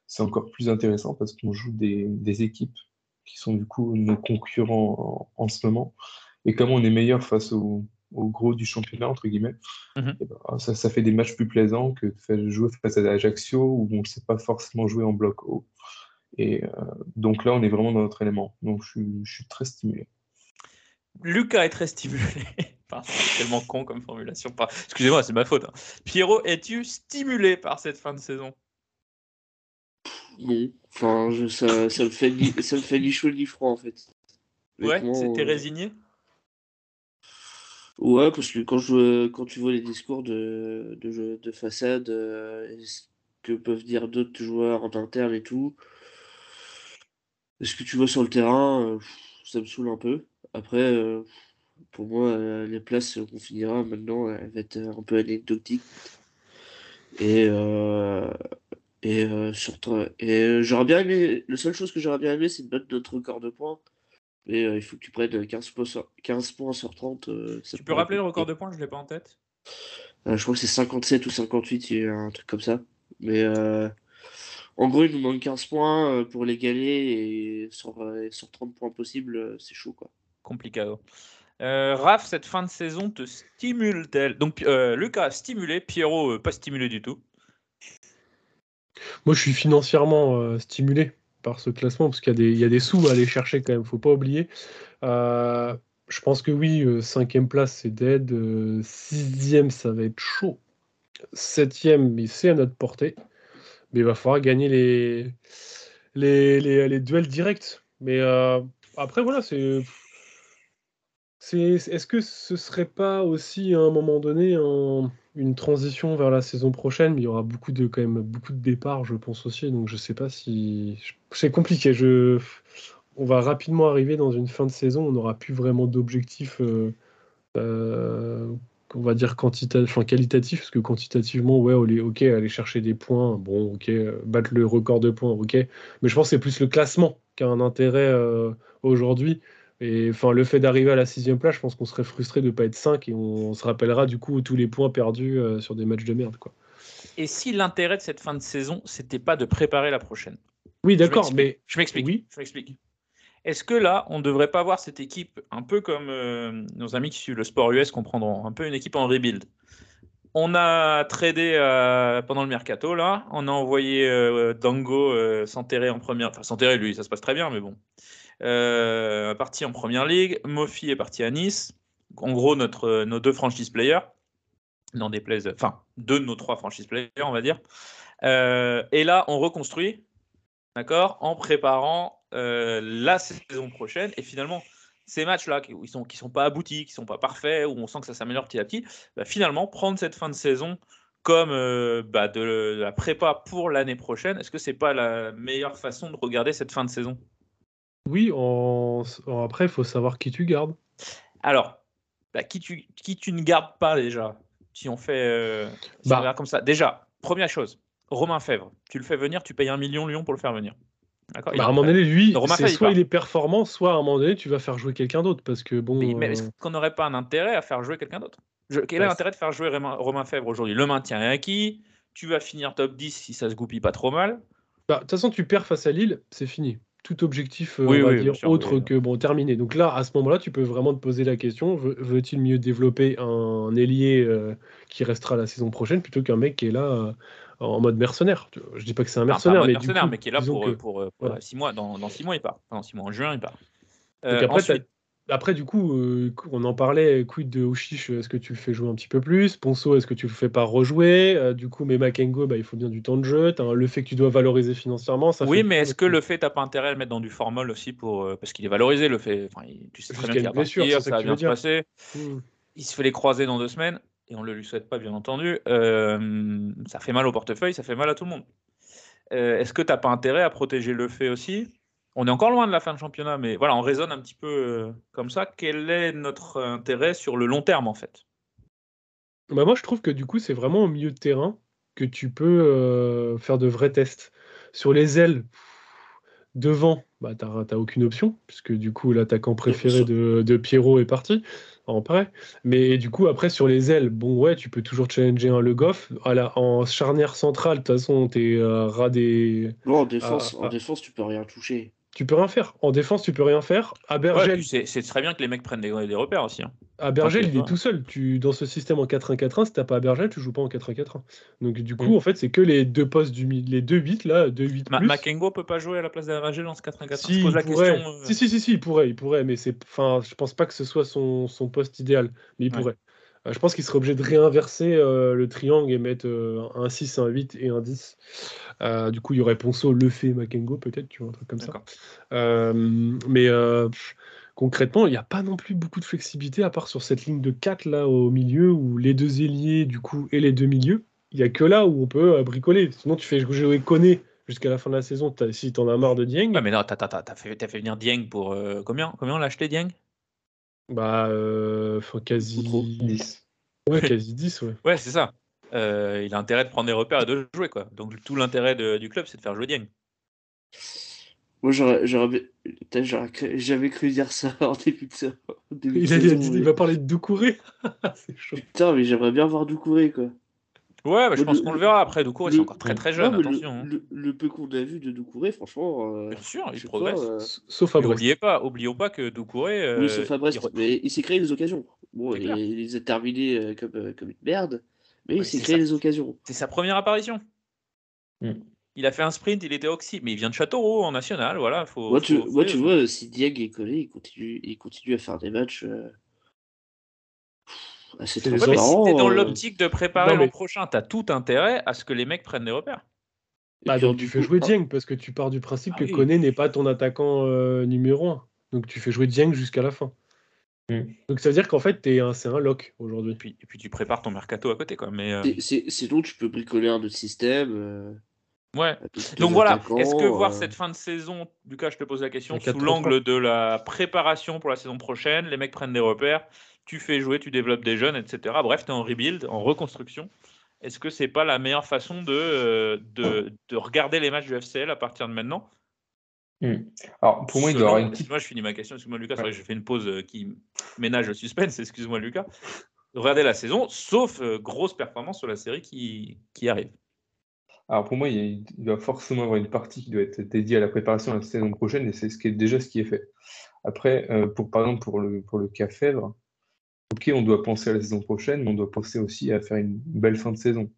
c'est encore plus intéressant parce qu'on joue des, des équipes qui sont du coup nos concurrents en, en ce moment. Et comme on est meilleur face au, au gros du championnat, entre guillemets, Mhm. eh ben, ça, ça fait des matchs plus plaisants que de faire jouer face à Ajaccio où on ne sait pas forcément jouer en bloc haut. Et euh, donc là, on est vraiment dans notre élément. Donc je suis très stimulé. Lucas est très stimulé. C'est tellement con comme formulation. Excusez-moi, c'est ma faute. hein. Pierrot, es-tu stimulé par cette fin de saison? Non. Enfin, je, ça, ça me fait ni, ça me fait ni chaud ni froid en fait. Ouais, t'es euh, résigné? Ouais, parce que quand, je, quand tu vois les discours de, de, de façade, euh, ce que peuvent dire d'autres joueurs en interne et tout, ce que tu vois sur le terrain, euh, ça me saoule un peu. Après, euh, pour moi, euh, les places qu'on finira maintenant, elles vont être un peu anecdotiques. Et, euh, et, euh, surtout, et euh, j'aurais bien aimé, la seule chose que j'aurais bien aimé, c'est de battre notre record de points. Mais euh, il faut que tu prennes 15 points sur, 15 points sur 30. euh, ça Tu peux rappeler le record de points? Je l'ai pas en tête. Euh, je crois que c'est 57 ou 58, il y a un truc comme ça. Mais euh, en gros, il nous manque 15 points euh, pour l'égaler et sur, euh, sur 30 points possibles, euh, c'est chaud quoi. Complicado. Euh, Raph, cette fin de saison te stimule-t-elle? Donc, euh, Lucas stimulé, Pierrot euh, pas stimulé du tout. Moi, je suis financièrement euh, stimulé par ce classement parce qu'il y, a des- sous à aller chercher quand même, faut pas oublier. Je pense que oui, cinquième place, c'est dead. sixième, ça va être chaud. Septième, mais c'est à notre portée. Mais il va falloir gagner les, duels directs. Mais après, voilà, c'est. Est-ce que ce serait pas aussi à un moment donné un- une transition vers la saison prochaine? Il y aura beaucoup de, quand même, beaucoup de départs, je pense aussi. Donc je sais pas si. C'est compliqué. On va rapidement arriver dans une fin de saison. On n'aura plus vraiment d'objectifs. euh, euh, on va dire quantita- enfin, qualitatif, parce que quantitativement, ouais, on ok, aller chercher des points, bon, ok, battre le record de points, ok, mais je pense que c'est plus le classement qui a un intérêt euh, aujourd'hui. Et enfin, le fait d'arriver à la sixième place, je pense qu'on serait frustré de ne pas être 5 et on, on se rappellera du coup tous les points perdus euh, sur des matchs de merde, quoi. Et si l'intérêt de cette fin de saison, c'était pas de préparer la prochaine? Oui, d'accord, mais Je m'explique. Oui. Je m'explique. Est-ce que là, on ne devrait pas voir cette équipe un peu comme euh, nos amis qui suivent le sport US comprendront, un peu une équipe en rebuild? On a tradé euh, pendant le mercato, là. On a envoyé euh, Dango euh, s'enterrer en première. Enfin, s'enterrer, lui, ça se passe très bien, mais bon. Euh, parti en première ligue. Mofi est parti à Nice. En gros, notre, nos deux franchise players. N'en déplaise. Enfin, deux de nos trois franchise players, on va dire. Euh, et là, on reconstruit, d'accord, en préparant euh, la saison prochaine. Et finalement, ces matchs-là, qui ne sont, qui sont pas aboutis, qui sont pas parfaits, où on sent que ça s'améliore petit à petit, bah, finalement, prendre cette fin de saison comme euh, bah, de, de la prépa pour l'année prochaine, est-ce que c'est pas la meilleure façon de regarder cette fin de saison? Oui, en... en- après, il faut savoir qui tu gardes. Alors, bah, qui, tu, qui tu ne gardes pas déjà Si on fait euh, si Bah. on regarde comme ça. Déjà, première chose, Romain Fèvre, tu le fais venir, tu payes un million Lyon pour le faire venir. D'accord? Il Bah, à est un moment prêt. donné, lui, Romain c'est Fèvre, il soit part. il est performant, soit à un moment donné, tu vas faire jouer quelqu'un d'autre. Parce que bon. Mais, mais euh, est-ce qu'on n'aurait pas un intérêt à faire jouer quelqu'un d'autre? Je- Quel est Bah, l'intérêt de faire jouer Romain, Romain Fèvre aujourd'hui? Le maintien est acquis, tu vas finir top 10 si ça se goupille pas trop mal. Bah, De toute façon, tu perds face à Lille, c'est fini. Tout objectif, euh, Oui, on va oui, bien dire, sûr, autre oui. que bon, terminé. Donc là, à ce moment-là, tu peux vraiment te poser la question veut- veut-il mieux développer un ailier euh, qui restera la saison prochaine plutôt qu'un mec qui est là euh, en mode mercenaire? Je dis pas que c'est un mercenaire, mais, mercenaire, du coup, mais qui est là pour, que- pour, pour, pour, voilà. six mois. Dans, dans six mois, il part. Enfin, dans six mois, en juin, il part. Donc après, ensuite, Après, du coup, euh, on en parlait, quid de Ouchiche, est-ce que tu le fais jouer un petit peu plus? Ponceau, est-ce que tu le fais pas rejouer? Euh, Du coup, mais Makengo, bah, il faut bien du temps de jeu. Le fait que tu dois valoriser financièrement, ça Oui, mais est-ce que le fait, t'as pas intérêt à le mettre dans du formol aussi pour. euh, parce qu'il est valorisé, le fait. Enfin, il- tu sais très bien qu'il va partir, c'est ça va bien se passer. Hmm. Il se fait les croiser dans deux semaines, et on le lui souhaite pas, bien entendu. Ça fait mal au portefeuille, ça fait mal à tout le monde. Est-ce que t'as pas intérêt à protéger le fait aussi? On est encore loin de la fin de championnat, mais voilà, on raisonne un petit peu euh, comme ça. Quel est notre intérêt sur le long terme, en fait? Bah, moi, je trouve que du coup, c'est vraiment au milieu de terrain que tu peux euh, faire de vrais tests. Sur les ailes, devant, bah, t'as t'as aucune option, puisque du coup, l'attaquant préféré de, de Pierrot est parti, en prêt. Mais du coup, après, sur les ailes, bon, ouais, tu peux toujours challenger un Le Goff. À la- en charnière centrale, de toute façon, t'es euh, ras des. Non, en défense, Ah, en ah. défense, tu peux rien toucher. Tu peux rien faire. En défense, tu peux rien faire. À Ouais, Bergel, puis c'est très bien que les mecs prennent des, des repères aussi. hein. À Bergel, il est ouais. tout seul. Tu, dans ce système en 4-1-4-1, si t'as pas à Bergel, tu joues pas en 4-1-4-1. Donc du coup, Mm. en fait, c'est que les deux postes du les deux 8 là, 2 8 Ma- plus. Makengo peut pas jouer à la place d'Aragel dans ce 4-1-4-1 Si, la il pourrait. question. euh, Si, si, si, si, il pourrait, il pourrait, mais c'est, enfin, je pense pas que ce soit son, son poste idéal, mais il Ouais. pourrait. Euh, je pense qu'il serait obligé de réinverser euh, le triangle et mettre euh, un 6, un 8 et un 10. Euh, du coup, il y aurait Ponceau, Lefebvre, Makengo, peut-être, tu vois, un truc comme ça. Mais pff, concrètement, il n'y a pas non plus beaucoup de flexibilité, à part sur cette ligne de 4 là au milieu, où les deux ailiers, du coup, et les deux milieux, il n'y a que là où on peut bricoler. Sinon, tu fais jouer Koné jusqu'à la fin de la saison, si t'en as marre de Dieng. Ouais, mais non, t'as fait, fait venir Dieng pour. combien, combien on l'a acheté, Dieng? Bah, euh, faut quasi. 10. Ouais, quasi 10, ouais. Ouais, c'est ça. Euh, il a intérêt de prendre des repères et de jouer, quoi. Donc tout l'intérêt de- du club, c'est de faire jouer Dieng. Moi, j'avais cru dire ça [LAUGHS] en début de, sa- en début de Il, a saison, dit- mais- il va parler de Doucouré. [LAUGHS] c'est chaud. Putain, mais j'aimerais bien voir Doucouré, quoi. Ouais, bah, je pense qu'on le verra après. Doucouré, c'est encore très très jeune, attention. hein. Le, le peu qu'on a vu de Doucouré, franchement. euh, Bien sûr, il progresse. pas, euh, Sauf à Brest. oubliez pas, oublions pas que Doucouré. euh, Oui, sauf à Brest. il Mais il s'est créé des occasions. Bon, il, les a terminés euh, comme, euh, comme une merde, mais Ouais, il s'est créé des occasions. C'est sa première apparition. Mm. Il a fait un sprint, il était oxy, mais il vient de Châteauroux en national, voilà. Faut, Moi, tu, faut- faut moi, tu vois, si Dieg est collé, il continue, il continue à faire des matchs euh, C'est les Ouais, mais si t'es dans euh, l'optique de préparer Non, mais- l'an prochain, t'as tout intérêt à ce que les mecs prennent des repères. Bah, donc tu fais coup- jouer Dieng parce que tu pars du principe Ah que oui. Koné n'est pas ton attaquant euh, numéro 1. Donc tu fais jouer Dieng jusqu'à la fin. Mm. Donc ça veut dire qu'en fait, t'es un- c'est un lock aujourd'hui. Et puis, et puis tu prépares ton mercato à côté, quoi. Mais euh, c'est- c'est- Sinon, tu peux bricoler un autre système. euh, ouais. Donc voilà, est-ce que voir euh, cette fin de saison, Lucas, je te pose la question, sous 4-3-3. l'angle de la préparation pour la saison prochaine, les mecs prennent des repères, tu fais jouer, tu développes des jeunes, etc. Bref, tu es en rebuild, en reconstruction. Est-ce que c'est pas la meilleure façon de, euh, de, de regarder les matchs du FCL à partir de maintenant? Hmm. Alors, pour moi, il doit avoir une petite. Excuse-moi, je finis ma question. Excuse-moi, Lucas. c'est vrai Ouais. que J'ai fait une pause euh, qui ménage le suspense. Excuse-moi, Lucas. Regardez la saison, sauf euh, grosse performance sur la série qui, qui arrive. Alors, pour moi, il, doit forcément avoir une partie qui doit être dédiée à la préparation de la saison prochaine, et c'est ce qui est déjà ce qui est fait. Après, pour, par exemple, pour le, pour le cas Fèvre, ok, on doit penser à la saison prochaine, mais on doit penser aussi à faire une belle fin de saison.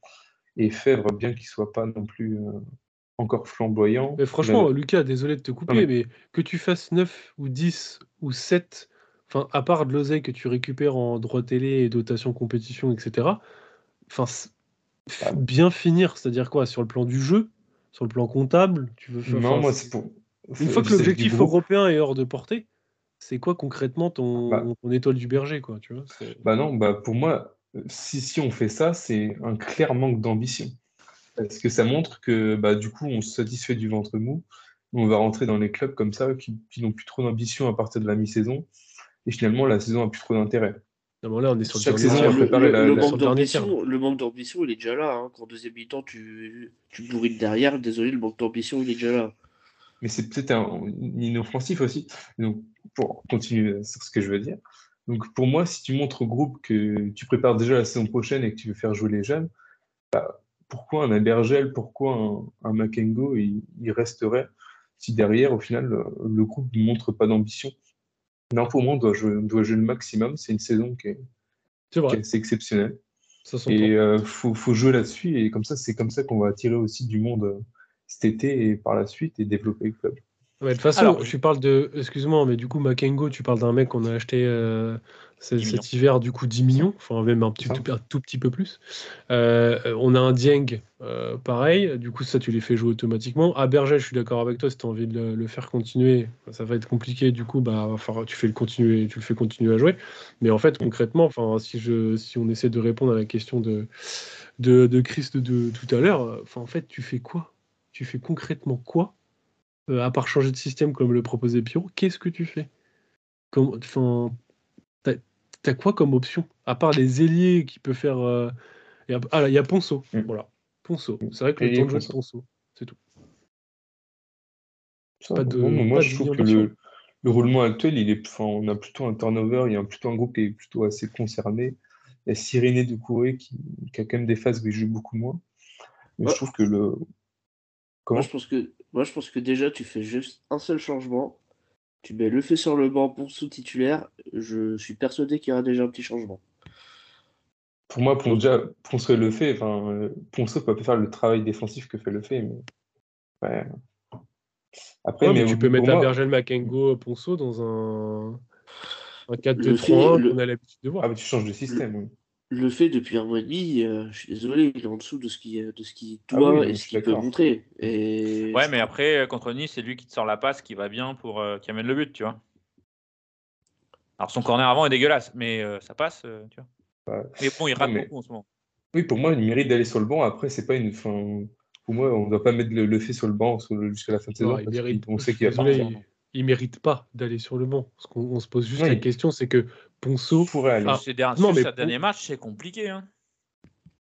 Et Fèvre, bien qu'il soit pas non plus euh, encore flamboyant. Mais franchement, Lucas, désolé de te couper, mais- que tu fasses 9 ou 10 ou 7, enfin, à part de l'oseille que tu récupères en droit télé et dotation compétition, etc., enfin, Ah. bien finir, c'est-à-dire quoi Sur le plan du jeu Sur le plan comptable tu veux, non, moi, c'est- c'est pour. Une fois que l'objectif européen est hors de portée, c'est quoi concrètement ton, Bah. ton étoile du berger quoi, tu vois Bah non, bah pour moi, si, si on fait ça, c'est un clair manque d'ambition. Parce que ça montre que bah, du coup, on se satisfait du ventre mou. On va rentrer dans les clubs comme ça qui, qui n'ont plus trop d'ambition à partir de la mi-saison. Et finalement, la saison a plus trop d'intérêt. Non, mais là, on est sur le Chaque saison, on le, le- la- le la- manque d'ambition, le manque d'ambition, il est déjà là. Hein. Qu'en deuxième mi-temps, tu, tu bourrines derrière. Désolé, le manque d'ambition, il est déjà là. Mais c'est peut-être un, inoffensif aussi. Donc, pour continuer sur ce que je veux dire. Donc, pour moi, si tu montres au groupe que tu prépares déjà la saison prochaine et que tu veux faire jouer les jeunes, bah, pourquoi un Abergel, pourquoi un, un Makengo, il, il resterait si derrière, au final, le, le groupe ne montre pas d'ambition? Non, pour moi, on doit jouer, on doit jouer le maximum. C'est une saison qui est, qui assez exceptionnelle. Et il faut, faut jouer là-dessus. Et comme ça, c'est comme ça qu'on va attirer aussi du monde euh, cet été et par la suite et développer le club. Ouais, de toute façon, Alors- tu parles de. Excuse-moi, mais du coup, Makengo, tu parles d'un mec qu'on a acheté euh, c- 10 cet hiver, du coup, 10 millions, enfin, même un, petit, tout, un tout petit peu plus. Euh, on a un Dieng, euh, pareil, du coup, ça, tu les fais jouer automatiquement. À Berger, je suis d'accord avec toi, si tu as envie de le, le faire continuer, ça va être compliqué, du coup, bah, tu, fais le continuer, tu le fais continuer à jouer. Mais en fait, concrètement, enfin, si, je, si on essaie de répondre à la question de, de, de Chris de, de tout à l'heure, enfin, en fait, tu fais quoi? Tu fais concrètement quoi euh, à part changer de système comme le proposait Pierrot, qu'est-ce que tu fais Comme- Enfin, t'as quoi comme option À part les ailiers qui peut faire. euh, Ah là, il y a Ponceau. Mm. Voilà. Ponceau. C'est vrai que le temps de jeu de Ponceau. C'est tout. Ça, Pas de- bon, moi, pas je de trouve que le, le roulement actuel, il est, enfin, on a plutôt un turnover, il y a plutôt un groupe qui est plutôt assez concerné. Il y a Cyréné Doucouré qui, qui a quand même des phases où il joue beaucoup moins. Mais Ouais. je trouve que le. Comment Moi je, pense que, moi, je pense que déjà, tu fais juste un seul changement. Tu mets le fait sur le banc pour sous titulaire. Je suis persuadé qu'il y aura déjà un petit changement. Pour moi, Pon- déjà, Ponceau le fait. Enfin, Ponceau peut pas faire le travail défensif que fait le fait. Mais... Ouais. Après, Ouais, mais mais tu peux mettre moi- Abergel Makengo Ponceau dans un, un 4-2-3-1 Le fait- le- qu'on a l'habitude de voir. Ah, mais tu changes de système. oui. Le fait depuis un mois et demi, euh, je suis désolé, il est en dessous de ce qu'il de ce qu'il Ah doit oui, mais et ce qu'il peut montrer. Et Ouais, mais après, contre Nice, c'est lui qui te sort la passe qui va bien pour euh, qui amène le but, tu vois. Alors son corner avant est dégueulasse, mais euh, ça passe, euh, tu vois. Ouais. Mais bon, il rate mais- beaucoup en ce moment. Oui, pour moi, il mérite d'aller sur le banc. Après, c'est pas une. Fin... Pour moi, on ne doit pas mettre le, le fait sur le banc jusqu'à la fin de saison. Non, il mérite- qu'on sait qu'il va partir. il, il mérite pas d'aller sur le banc. Ce qu'on on se pose juste Oui. la question, c'est que Ponceau. Pourrait aller. Ah, Ces derniers, non, sur mais derniers matchs, c'est compliqué. Hein.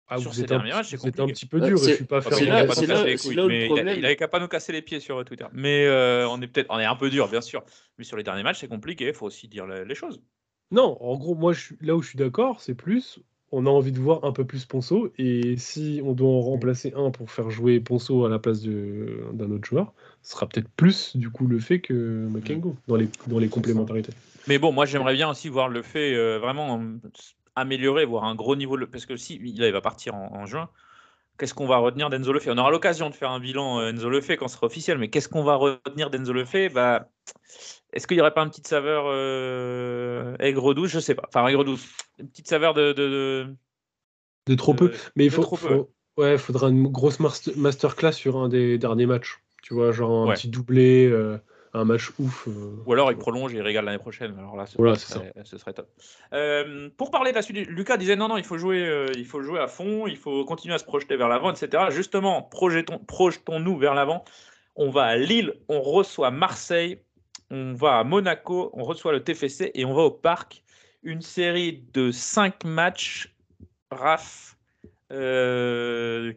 Ah, Sur ces un, derniers matchs, c'est vous êtes un compliqué. petit peu dur je suis pas il là- pas là- les couilles, là mais il a- problème- il avait qu'à pas nous casser les pieds sur Twitter. Mais euh, on est peut-être, on est un peu dur, bien sûr. Mais sur les derniers matchs, c'est compliqué. Il faut aussi dire le- les choses. Non, en gros, moi, je là où je suis d'accord, c'est plus, on a envie de voir un peu plus Ponceau, et si on doit en remplacer un pour faire jouer Ponceau à la place d'un autre joueur, ce sera peut-être plus, du coup, le fait que Makengo, dans les, dans les complémentarités. Mais bon, moi, j'aimerais bien aussi voir le fait euh, vraiment euh, améliorer, voir un gros niveau. de- Parce que si il il va partir en, en juin, qu'est-ce qu'on va retenir d'Enzo Lefebvre? On aura l'occasion de faire un bilan euh, Enzo Lefebvre quand ce sera officiel, mais qu'est-ce qu'on va retenir d'Enzo Lefebvre? Bah, Est-ce qu'il n'y aurait pas une petite saveur euh, aigre douce? Je sais pas. Enfin, aigre douce. Une petite saveur de. de, de- De trop peu. Mais il faut, trop peu. faut- ouais, faudra une grosse master- masterclass sur un des derniers matchs. Tu vois, genre un Ouais. petit doublé, euh, un match ouf. euh, Ou alors il prolonge et il régale l'année prochaine. Alors là, ce, Voilà, serait, ce serait top. Pour parler de la suite, Lucas disait non, non, il faut jouer, il faut jouer à fond, il faut continuer à se projeter vers l'avant, etc. Justement, projetons, projetons-nous vers l'avant. On va à Lille, on reçoit Marseille, on va à Monaco, on reçoit le TFC et on va au Parc. Une série de cinq matchs, Raf. Euh,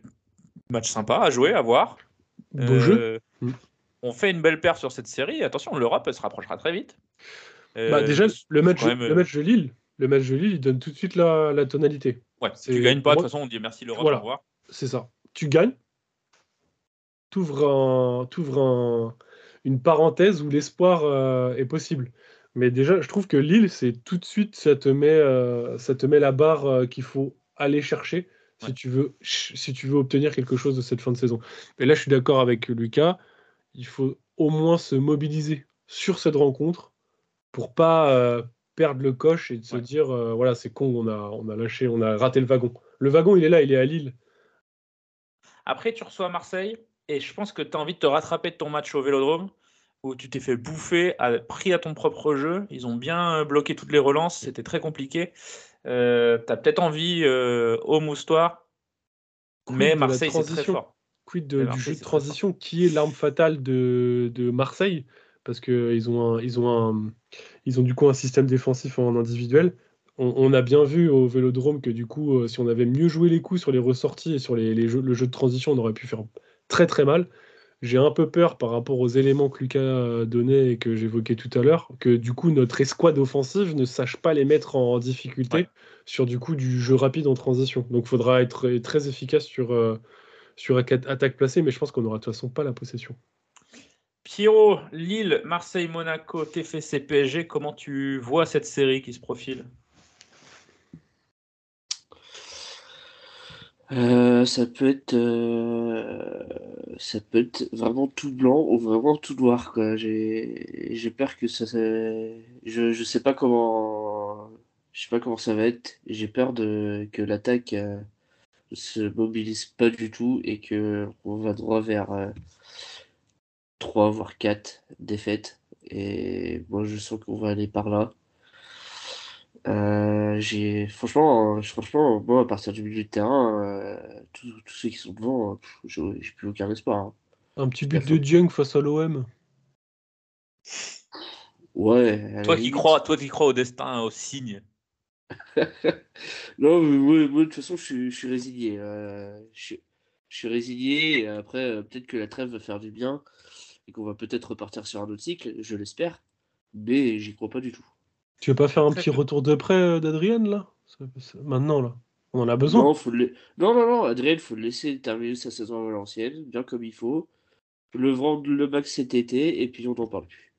match sympa à jouer, à voir. Beau Euh, jeu. Mm. On fait une belle paire sur cette série. Attention, l'Europe elle se rapprochera très vite. Bah, Euh, déjà, le match, même, le euh, match de Lille, le match de Lille, il donne tout de suite la, la tonalité. ouais, c'est- tu gagnes pas, de toute façon, on dit merci l'Europe, Voilà. au revoir. C'est ça. Tu gagnes, t'ouvres un, t'ouvres un- une parenthèse où l'espoir euh, est possible. Mais déjà, je trouve que Lille, c'est tout de suite, ça te met, euh, ça te met la barre euh, qu'il faut aller chercher si, tu veux, si tu veux obtenir quelque chose de cette fin de saison. Et là, je suis d'accord avec Lucas. Il faut au moins se mobiliser sur cette rencontre pour pas perdre le coche et de se dire voilà, c'est con, on a, on a lâché, on a raté le wagon. Le wagon, il est là, il est à Lille. Après, tu reçois Marseille et je pense que tu as envie de te rattraper de ton match au Vélodrome où tu t'es fait bouffer, à, pris à ton propre jeu. Ils ont bien euh, bloqué toutes les relances, c'était très compliqué. Euh, tu as peut-être envie euh, au moustoir, mais Marseille, c'est très fort. Quid de- du jeu de transition qui est l'arme fatale de, de Marseille? Parce qu'ils ont, un, ils ont, un, ils ont du coup un système défensif en individuel. On, on a bien vu au Vélodrome que du coup, si on avait mieux joué les coups sur les ressorties et sur les, les jeux, le jeu de transition, on aurait pu faire très très mal. J'ai un peu peur par rapport aux éléments que Lucas a donnés et que j'évoquais tout à l'heure, que du coup notre escouade offensive ne sache pas les mettre en difficulté Ouais. sur du coup du jeu rapide en transition. Donc il faudra être très efficace sur, euh, sur atta- attaque placée, mais je pense qu'on n'aura de toute façon pas la possession. Pierrot, Lille, Marseille, Monaco, TFC, PSG, comment tu vois cette série qui se profile? Euh, ça peut être, euh, ça peut être vraiment tout blanc ou vraiment tout noir. quoi. J'ai j'ai peur que ça. Je, je sais pas comment. Je sais pas comment ça va être. J'ai peur de que l'attaque euh, se mobilise pas du tout et que on va droit vers euh, 3 voire 4 défaites. Et moi je sens qu'on va aller par là. Euh, j'ai franchement, euh, franchement, moi à partir du milieu de terrain, euh, tous, ceux qui sont devant, euh, j'ai plus aucun espoir. hein. Un petit but de Dieng face à l'OM. Ouais. à la Toi qui limite. crois, toi qui crois au destin, au signe. [LAUGHS] Non, mais moi, moi, de toute façon, je suis, je suis résigné. euh, je, suis- je suis résigné. Et après, euh, peut-être que la trêve va faire du bien et qu'on va peut-être repartir sur un autre cycle, je l'espère. Mais j'y crois pas du tout. Tu veux pas faire un petit retour de près euh, d'Adrian là? Maintenant là. On en a besoin. Non, faut le... la- non, non, non, Adrien, faut le laisser terminer sa saison à Valenciennes, bien comme il faut. Le vendre le max cet été et puis on n'en parle plus.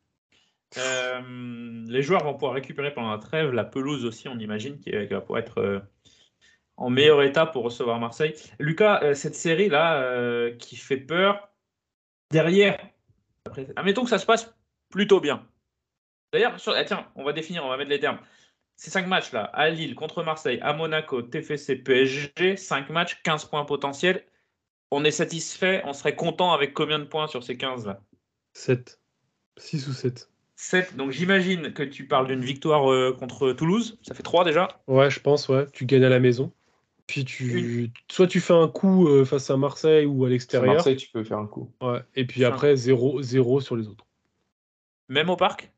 Euh, les joueurs vont pouvoir récupérer pendant la trêve la pelouse aussi, on imagine, qui, qui va pouvoir être euh, en meilleur état pour recevoir Marseille. Lucas, euh, cette série-là euh, qui fait peur, derrière, après, admettons que ça se passe plutôt bien. D'ailleurs, sur- ah, tiens, on va définir, on va mettre les termes. Ces cinq matchs là, à Lille, contre Marseille, à Monaco, TFC, PSG, 5 matchs, 15 points potentiels. On est satisfait, on serait content avec combien de points sur ces 15 là? 7. 6 ou 7. 7. Donc j'imagine que tu parles d'une victoire euh, contre Toulouse. Ça fait 3 déjà? Ouais, je pense, ouais. Tu gagnes à la maison. Puis tu. Soit tu fais un coup euh, face à Marseille ou à l'extérieur. Marseille, tu peux faire un coup. Ouais. Et puis après, 0 0 sur les autres. Même au parc?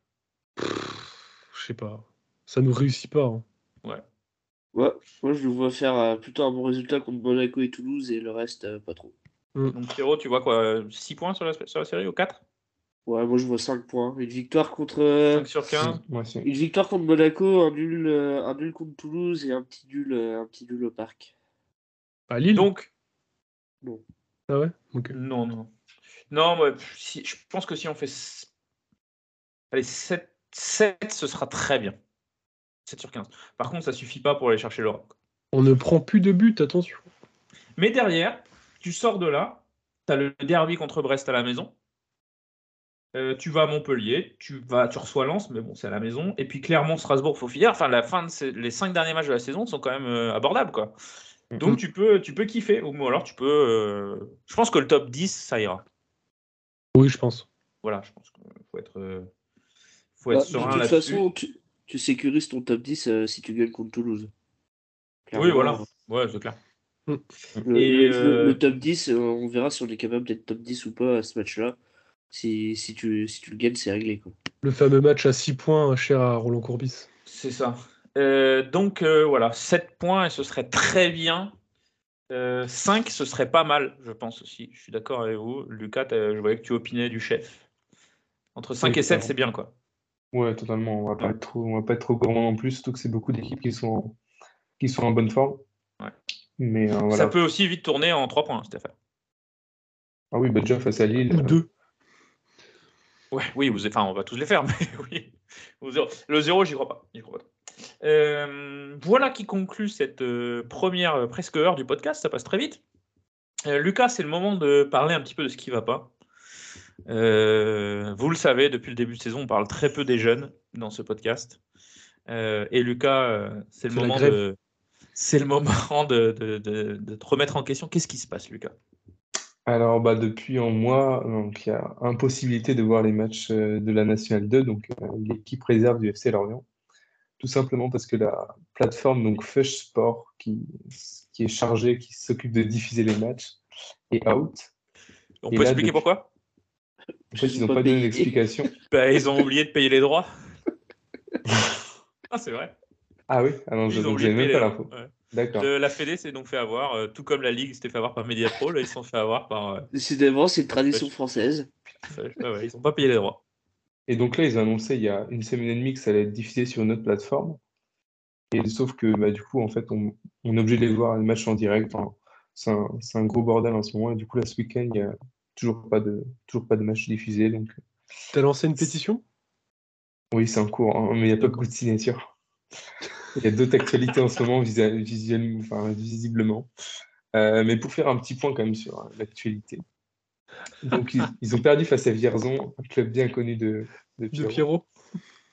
Je sais pas. Ça nous réussit pas. hein. Ouais. Ouais, moi je le vois faire euh, plutôt un bon résultat contre Monaco et Toulouse et le reste, euh, pas trop. Donc Pierrot, tu vois quoi 6 points sur la, sur la série ou 4 Ouais, moi je vois 5 points. Une victoire contre. euh, 5 sur 15 Moi aussi. Une victoire contre Monaco, un nul, euh, un nul contre Toulouse et un petit nul, euh, un petit nul au parc. À Lille? Donc, Non. Ah ouais? Non, non. Non, moi, pff, si, je pense que si on fait. Allez, 7, 7, ce sera très bien. 7 sur 15. Par contre, ça suffit pas pour aller chercher l'Europe. On ne prend plus de but, attention. Mais derrière, tu sors de là, tu as le derby contre Brest à la maison. Euh, tu vas à Montpellier, tu vas, tu reçois Lens, mais bon, c'est à la maison. Et puis Clermont, Strasbourg, faut finir. Enfin, la fin de ces- les cinq derniers matchs de la saison sont quand même euh, abordables, quoi. Donc tu peux, tu peux kiffer. Ou alors tu peux. euh, Je pense que le top 10, ça ira. Oui, je pense. Voilà, je pense qu'il faut être, euh, faut être Bah, serein de toute là-dessus. façon, tu, tu sécurises ton top 10 euh, si tu gagnes contre Toulouse. Oui, Clairement, voilà. Ouais, c'est clair. Le, Et, le- le- euh, le top 10, euh, on verra si on est capable d'être top 10 ou pas à ce match-là. Si, si, tu, si tu le gagnes, c'est réglé. Quoi. Le fameux match à 6 points, cher à Roland Courbis. C'est ça. Euh, donc euh, voilà, 7 points et ce serait très bien. 5, ce serait pas mal, je pense aussi. Je suis d'accord avec vous. Lucas, je voyais que tu opinais du chef. Entre 5 Oui, et 7, totalement. c'est bien, quoi. Ouais, totalement. On va pas être trop, on va pas être trop gourmand non plus, surtout que c'est beaucoup d'équipes qui sont, qui sont en bonne forme. Ouais. Mais euh, voilà. Ça peut aussi vite tourner en 3 points, Stéphane. Ah oui, bah déjà face à Lille. Ou euh, deux. Ouais, oui, vous, enfin, on va tous les faire, [LAUGHS] mais oui. Le 0, j'y crois pas. J'y crois pas. Euh, voilà qui conclut cette euh, première euh, presque heure du podcast. Ça passe très vite. Euh, Lucas, c'est le moment de parler un petit peu de ce qui va pas. Euh, vous le savez, depuis le début de saison, on parle très peu des jeunes dans ce podcast. Euh, et Lucas, euh, c'est le moment de, c'est le moment de, de- de- de te remettre en question. Qu'est-ce qui se passe, Lucas? Alors, bah, depuis un mois, il y a impossibilité de voir les matchs de la Nationale 2, donc l'équipe réserve du FC Lorient. Tout simplement parce que la plateforme donc Fush Sport, qui, qui est chargée, qui s'occupe de diffuser les matchs, est out. On Et peut là, expliquer depuis- pourquoi? En fait, ils n'ont pas pas donné d'explication. [LAUGHS] Bah, Ils ont oublié de payer les droits. [LAUGHS] ah, c'est vrai. Ah oui? Ah non, je Ils j'avais payer même pas l'info. Ouais. D'accord. La Fédé s'est donc fait avoir, euh, tout comme la Ligue s'était fait avoir par Mediapro, là ils se sont fait avoir par. euh, Décidément, c'est une tradition française. ouais, ouais, ils n'ont pas payé les droits. Et donc là, ils ont annoncé il y a une semaine et demie que ça allait être diffusé sur une autre plateforme. Et sauf que bah, du coup, en fait, on, on est obligé de les voir les matchs en direct. Enfin, c'est un, c'est un gros bordel en ce moment. Et du coup, là, ce week-end, il n'y a toujours pas de, toujours pas de match diffusé. Donc, T'as lancé une pétition? Oui, c'est en cours, hein, mais il n'y a pas beaucoup de signatures. [LAUGHS] Il y a d'autres actualités en ce moment, enfin, visiblement. Euh, mais pour faire un petit point quand même sur euh, l'actualité. Donc, ils, [LAUGHS] ils ont perdu face à Vierzon, un club bien connu de, de De Pierrot. Pierrot.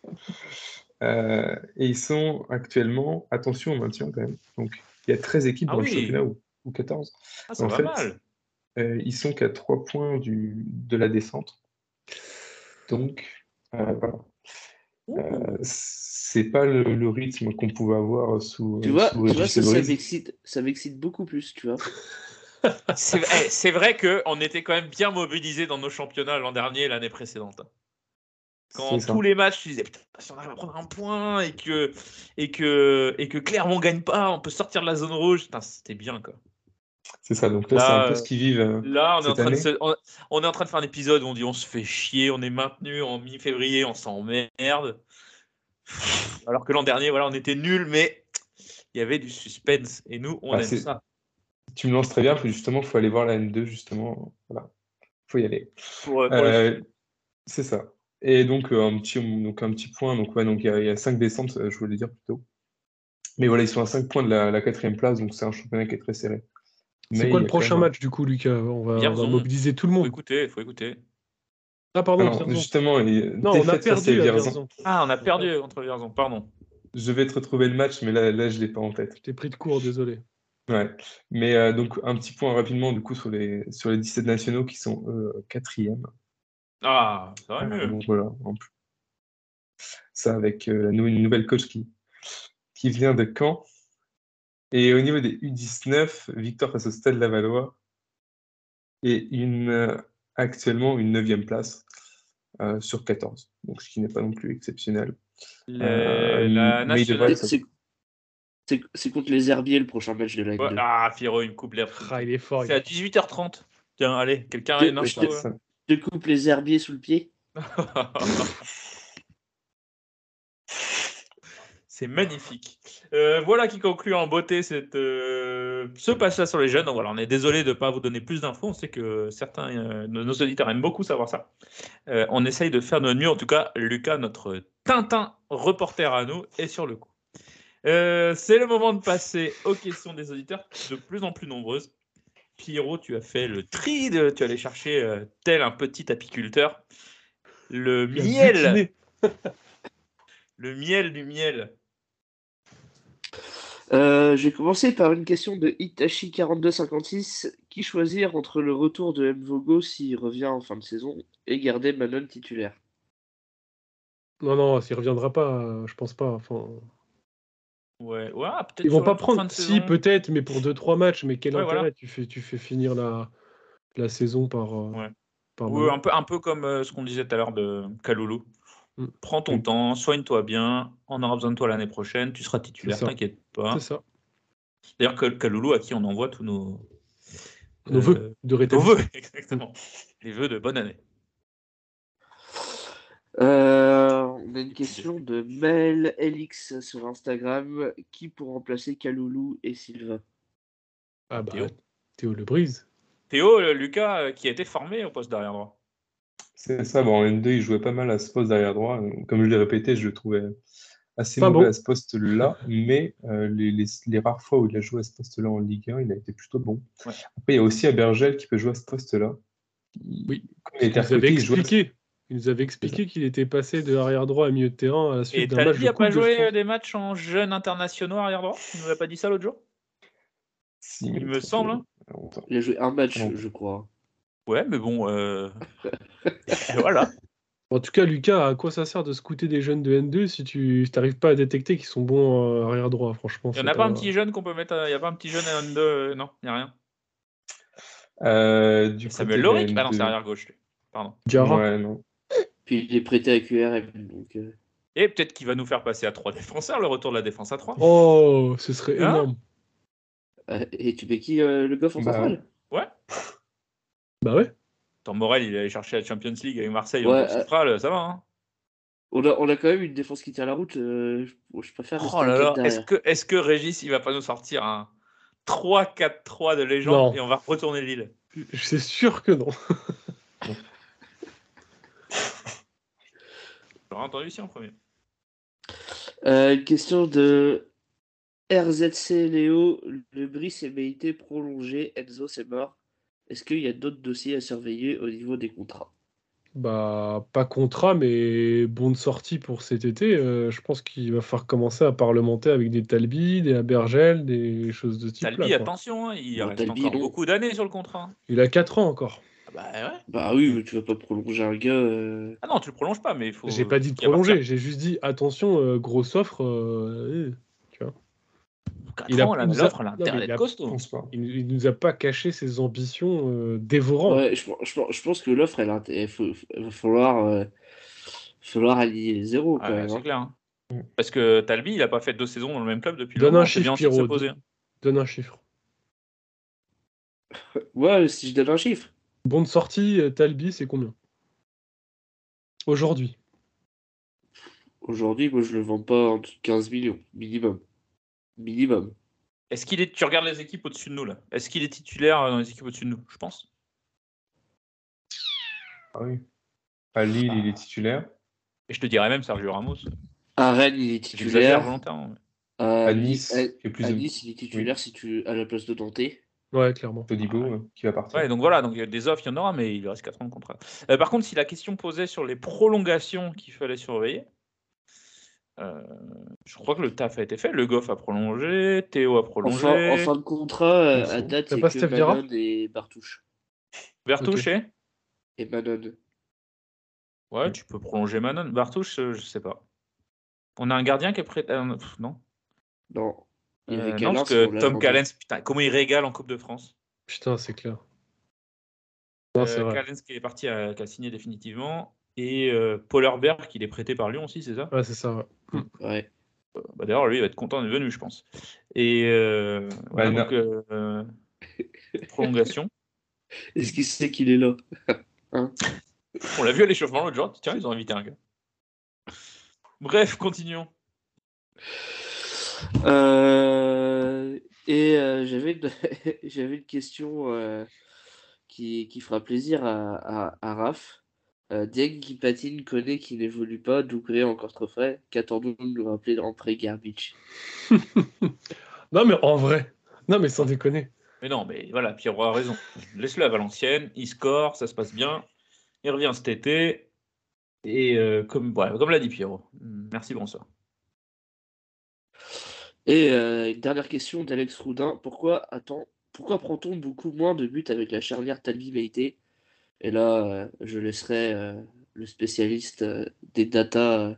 [LAUGHS] Euh, et ils sont actuellement, attention au maintien quand même. Donc, il y a 13 équipes Ah dans le championnat ou, ou 14. Ah, ça En va fait, mal. Euh, ils sont qu'à 3 points du, de la descente. Donc, euh, voilà. Euh, c'est pas le, le rythme qu'on pouvait avoir sous, Tu vois, sous tu vois Régis ça, ça m'excite, ça m'excite beaucoup plus, tu vois. C'est [LAUGHS] c'est vrai qu'on était quand même bien mobilisés dans nos championnats l'an dernier et l'année précédente. Quand C'est ça. tous les matchs, tu disais putain, si on arrive à prendre un point et que, et que, et que Clermont gagne pas, on peut sortir de la zone rouge. Putain, C'était bien quoi. C'est ça, donc là, Là, c'est un peu euh, ce qu'ils vivent. Là, on est, en train de année. se- on, on est en train de faire un épisode où on dit on se fait chier, on est maintenu en mi-février, on s'emmerde. Alors que l'an dernier, voilà, on était nuls, mais il y avait du suspense. Et nous, on Ah, aime ça. Tu me lances très bien, faut justement, faut aller voir la N2, justement. Voilà. Faut y aller. Euh, Euh, c'est ça. Et donc, euh, un petit, donc, un petit point. Donc, ouais, donc, il y, a- il y a 5 descentes, je voulais dire plutôt. Mais voilà, ils sont à 5 points de la, la quatrième place, donc c'est un championnat qui est très serré. C'est quoi le prochain match du coup, Lucas? On va, on va mobiliser tout le Faut monde. écouter, faut écouter. Ah, pardon, Alors, justement, il- Non, on a perdu Vierzon. Vierzon. Ah, on a perdu contre Vierzon, pardon. Je vais te retrouver le match, mais là, là je ne l'ai pas en tête. Je t'ai pris de court, désolé. Ouais. Mais euh, donc, un petit point rapidement, du coup, sur les, sur les 17 nationaux qui sont quatrièmes. Ah, ça va Euh, mieux. donc voilà, en plus. Ça avec euh, la nou- une nouvelle coach qui, qui vient de Caen. Et au niveau des U19, victoire face au Stade Lavallois. Et une, euh, actuellement une neuvième place euh, sur 14. Donc, ce qui n'est pas non plus exceptionnel. Le- Euh, la nationale. C'est- contre les Herbiers le prochain match de la N2. Ouais, ah, Pierrot, il me coupe l'air. Ah, il est fort. C'est à 18h30. Tiens, allez, quelqu'un a une info je- Ça- Je coupe les Herbiers sous le pied. [LAUGHS] C'est magnifique. Euh, voilà qui conclut en beauté cette, euh, ce passage sur les jeunes. Donc voilà, on est désolé de ne pas vous donner plus d'infos. On sait que certains euh, de nos auditeurs aiment beaucoup savoir ça. Euh, on essaye de faire de notre mieux. En tout cas, Lucas, notre Tintin reporter à nous, est sur le coup. Euh, C'est le moment de passer aux questions des auditeurs, de plus en plus nombreuses. Pierrot, tu as fait le tri, de, tu allais chercher, euh, tel un petit apiculteur, le miel, le miel du miel. Euh, je vais commencer par une question de Itachi4256. Qui choisir entre le retour de Mvogo s'il revient en fin de saison et garder Manon titulaire? Non, non, il reviendra pas, euh, je pense pas. Enfin, Ouais, ouais, ah, peut-être ils vont pas prendre, si peut-être, mais pour 2-3 matchs. Mais quel Ouais, intérêt? Voilà. tu, fais, tu fais finir la, la saison par. euh, Ouais. par un, peu, un peu comme euh, ce qu'on disait tout à l'heure de Kaloulou. Prends ton temps, soigne-toi bien, on aura besoin de toi l'année prochaine, tu seras titulaire, t'inquiète pas. C'est ça. D'ailleurs, Kal- Kaloulou, à qui on envoie tous nos, Nos euh, vœux de nos rétablissement. vœux, [LAUGHS] exactement. Les vœux de bonne année. Euh, On a une question de Mel Elix sur Instagram. Qui pour remplacer Kaloulou et Sylvain? Ah bah, Théo. Théo Le Brise. Théo, euh, Lucas, euh, qui a été formé au poste d'arrière droit. C'est ça, bon, en N2, il jouait pas mal à ce poste derrière droit. Comme je l'ai répété, je le trouvais assez Pas mauvais bon. à ce poste-là, mais euh, les, les- les rares fois où il a joué à ce poste-là en Ligue 1, il a été plutôt bon. Ouais. Après, il y a aussi Abergel qui peut jouer à ce poste-là. Oui. Il Il était nous avait il expliqué. Il nous avait expliqué qu'il était passé de arrière droit à milieu de terrain à la suite d'un match Talbi de a Coupe pas joué euh, des matchs en jeunes internationaux arrière droit? Il nous a pas dit ça l'autre jour? Si, Il me semble, hein. Il a joué un match, Non. je crois. Ouais, mais bon. euh, [LAUGHS] voilà. En tout cas, Lucas, à quoi ça sert de scouter des jeunes de N2 si tu n'arrives pas à détecter qu'ils sont bons euh, arrière droit Franchement, Il n'y en a pas un petit jeune qu'on peut mettre. à- Il n'y a pas un petit jeune à N2 euh, Non, il n'y a rien. Euh, du Samuel Loric de Ah non, c'est N2, arrière gauche. lui. Pardon. Diarra. Ouais, non. Puis il est prêté à QRM. Donc, euh, Et peut-être qu'il va nous faire passer à 3 défenseurs, le retour de la défense à 3. Oh, ce serait Hein énorme. euh, et tu mets qui euh, le goff en Bah, centrale? Ouais. Bah ouais. Tant Morel, il est allé chercher la Champions League avec Marseille Ouais, en euh, centrale, ça va. Hein on a, on a quand même une défense qui tient la route. euh, je, préfère. oh là là, est-ce que, est que Régis, il va pas nous sortir un 3-4-3 de légende Non. et on va retourner Lille? C'est sûr que non. [LAUGHS] J'aurais entendu ici en premier. Euh, une question de RZC Léo. Le Brice est méité prolongé. Enzo, c'est mort. Est-ce qu'il y a d'autres dossiers à surveiller au niveau des contrats? Bah, pas contrat, mais bonne sortie pour cet été. Euh, je pense qu'il va falloir commencer à parlementer avec des Talbi, des Abergel, des choses de type Talbi, attention, hein, il Bon, reste Talbi, encore non. beaucoup d'années sur le contrat. Il a 4 ans encore. Ah Bah ouais. Bah oui, mais tu vas pas prolonger un gars. euh, Ah non, tu le prolonges pas, mais il faut. J'ai pas dit de prolonger, j'ai juste dit attention, euh, grosse offre. Il a- ans, là, nous a- l'offre, elle a il costaud. Il, il nous a pas caché ses ambitions euh, dévorantes. Ouais, je, je pense- je pense que l'offre, elle, il va falloir, euh, falloir aligner les zéros Ouais, même. c'est hein. clair. hein. Parce que Talbi, il a pas fait deux saisons dans le même club depuis Donne un chiffre, de poser. Donne un chiffre. [LAUGHS] Ouais, si je donne un chiffre. Bonne sortie, euh, Talbi, c'est combien? Aujourd'hui. Aujourd'hui, moi, je le vends pas en dessous de 15 millions, minimum. Minimum. Est-ce qu'il est. Tu regardes les équipes au-dessus de nous là? Est-ce qu'il est titulaire dans les équipes au-dessus de nous Je pense? Ah oui. À Lille, il est titulaire. Et je te dirais même Sergio Ramos. À Rennes, il est titulaire. volontairement. mais- À, À Nice, à- qui est plus à de- Nice, il est titulaire si tu à la place de Dante. Ouais, clairement. Todibo, euh, qui va partir. Ouais, donc voilà, donc il y a des offres, il y en aura, mais il reste 4 ans de contrat. Euh, par contre, si la question posait sur les prolongations qu'il fallait surveiller, euh, je crois que le taf a été fait. Le Goff a prolongé, Théo a En prolongé, fin, en fin de contrat, euh, à date, c'est que et Bartouche. Bertouche et? Et Manon. Ouais, tu peux prolonger Manon. Bartouche, euh, je sais pas. On a un gardien qui est prêt. euh, pff, non? Non. Il y Euh, avait non, Callens, parce on que Tom. Callens, putain, comment il régale en Coupe de France? Putain, c'est clair. Non, c'est Euh, vrai. Callens qui est parti, à- qui a signé définitivement. Et euh, Paul Herbert qui est prêté par Lyon aussi, c'est ça? Ouais, c'est ça. ouais. Ouais. Euh, bah, D'ailleurs, lui, il va être content d'être venu, je pense. Et euh, voilà, donc, euh, prolongation. [LAUGHS] Est-ce qu'il sait qu'il est là? [LAUGHS] On l'a vu à l'échauffement l'autre jour. Tiens, ils ont invité un gars. Bref, continuons. Euh, et euh, j'avais une... [LAUGHS] j'avais une question euh, qui, qui fera plaisir à, à, à Raph. Euh, Dieng qui patine, connaît qui n'évolue pas, Doucouré encore trop frais. Qu'attendons-nous de nous rappeler en pré Garbage [LAUGHS] Non, mais en vrai. Non, mais sans déconner. Mais non, mais voilà, Pierrot a raison. Laisse-le à Valenciennes, il score, ça se passe bien. Il revient cet été. Et euh, comme, voilà, comme l'a dit Pierrot. Merci, bonsoir. Et euh, une dernière question d'Alex Roudin. Pourquoi, attends, pourquoi prend-on beaucoup moins de buts avec la charnière Talbi Meite Et là, euh, je laisserai euh, le spécialiste euh, des data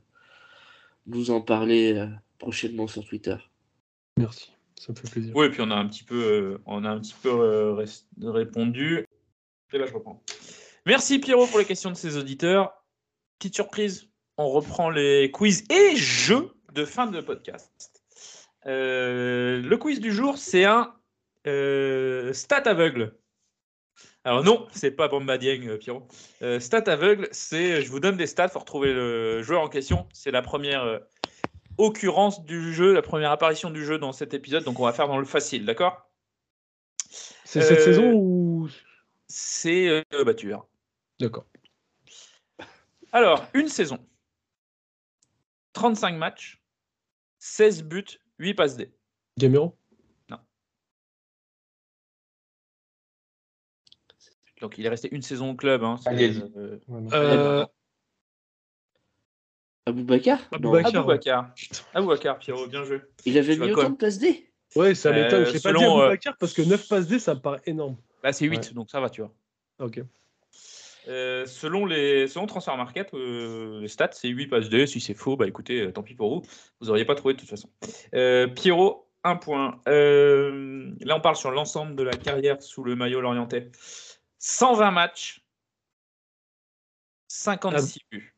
nous en parler prochainement sur Twitter. Merci. Ça me fait plaisir. Oui, et puis on a un petit peu, on a un petit peu répondu. Et là, je reprends. Merci Pierrot pour les questions de ses auditeurs. Petite surprise, on reprend les quiz et jeux de fin de podcast. Euh, le quiz du jour, c'est un euh, stat aveugle. Alors non, c'est pas Bamba Dieng, euh, Pierrot. Euh, stat aveugle, c'est je vous donne des stats, faut retrouver le joueur en question. C'est la première euh, occurrence du jeu, la première apparition du jeu dans cet épisode. Donc on va faire dans le facile, d'accord? C'est cette Euh, saison ou? C'est bah, tu verras. D'accord. Alors, une saison. 35 matchs, 16 buts, 8 passes D. Gamero? Donc il est resté une saison au club. Hein, euh, Euh, Aboubacar. Aboubacar. Aboubacar. Aboubacar, Pierrot, bien joué. Il avait mis autant de places D? Ouais, ça Euh, m'étonne. Je l'ai pas selon, dit euh, Boubacar parce que 9 passes D, ça me paraît énorme. Là, c'est 8, Ouais. donc ça va, tu vois. Ok. Euh, selon les selon Transfer Market, euh, les stats, c'est 8 passes D. Si c'est faux, bah écoutez, euh, tant pis pour vous. Vous n'auriez pas trouvé de toute façon. Euh, Pierrot, un point. Euh, là, on parle sur l'ensemble de la carrière sous le maillot lorientais. 120 matchs, 56 buts.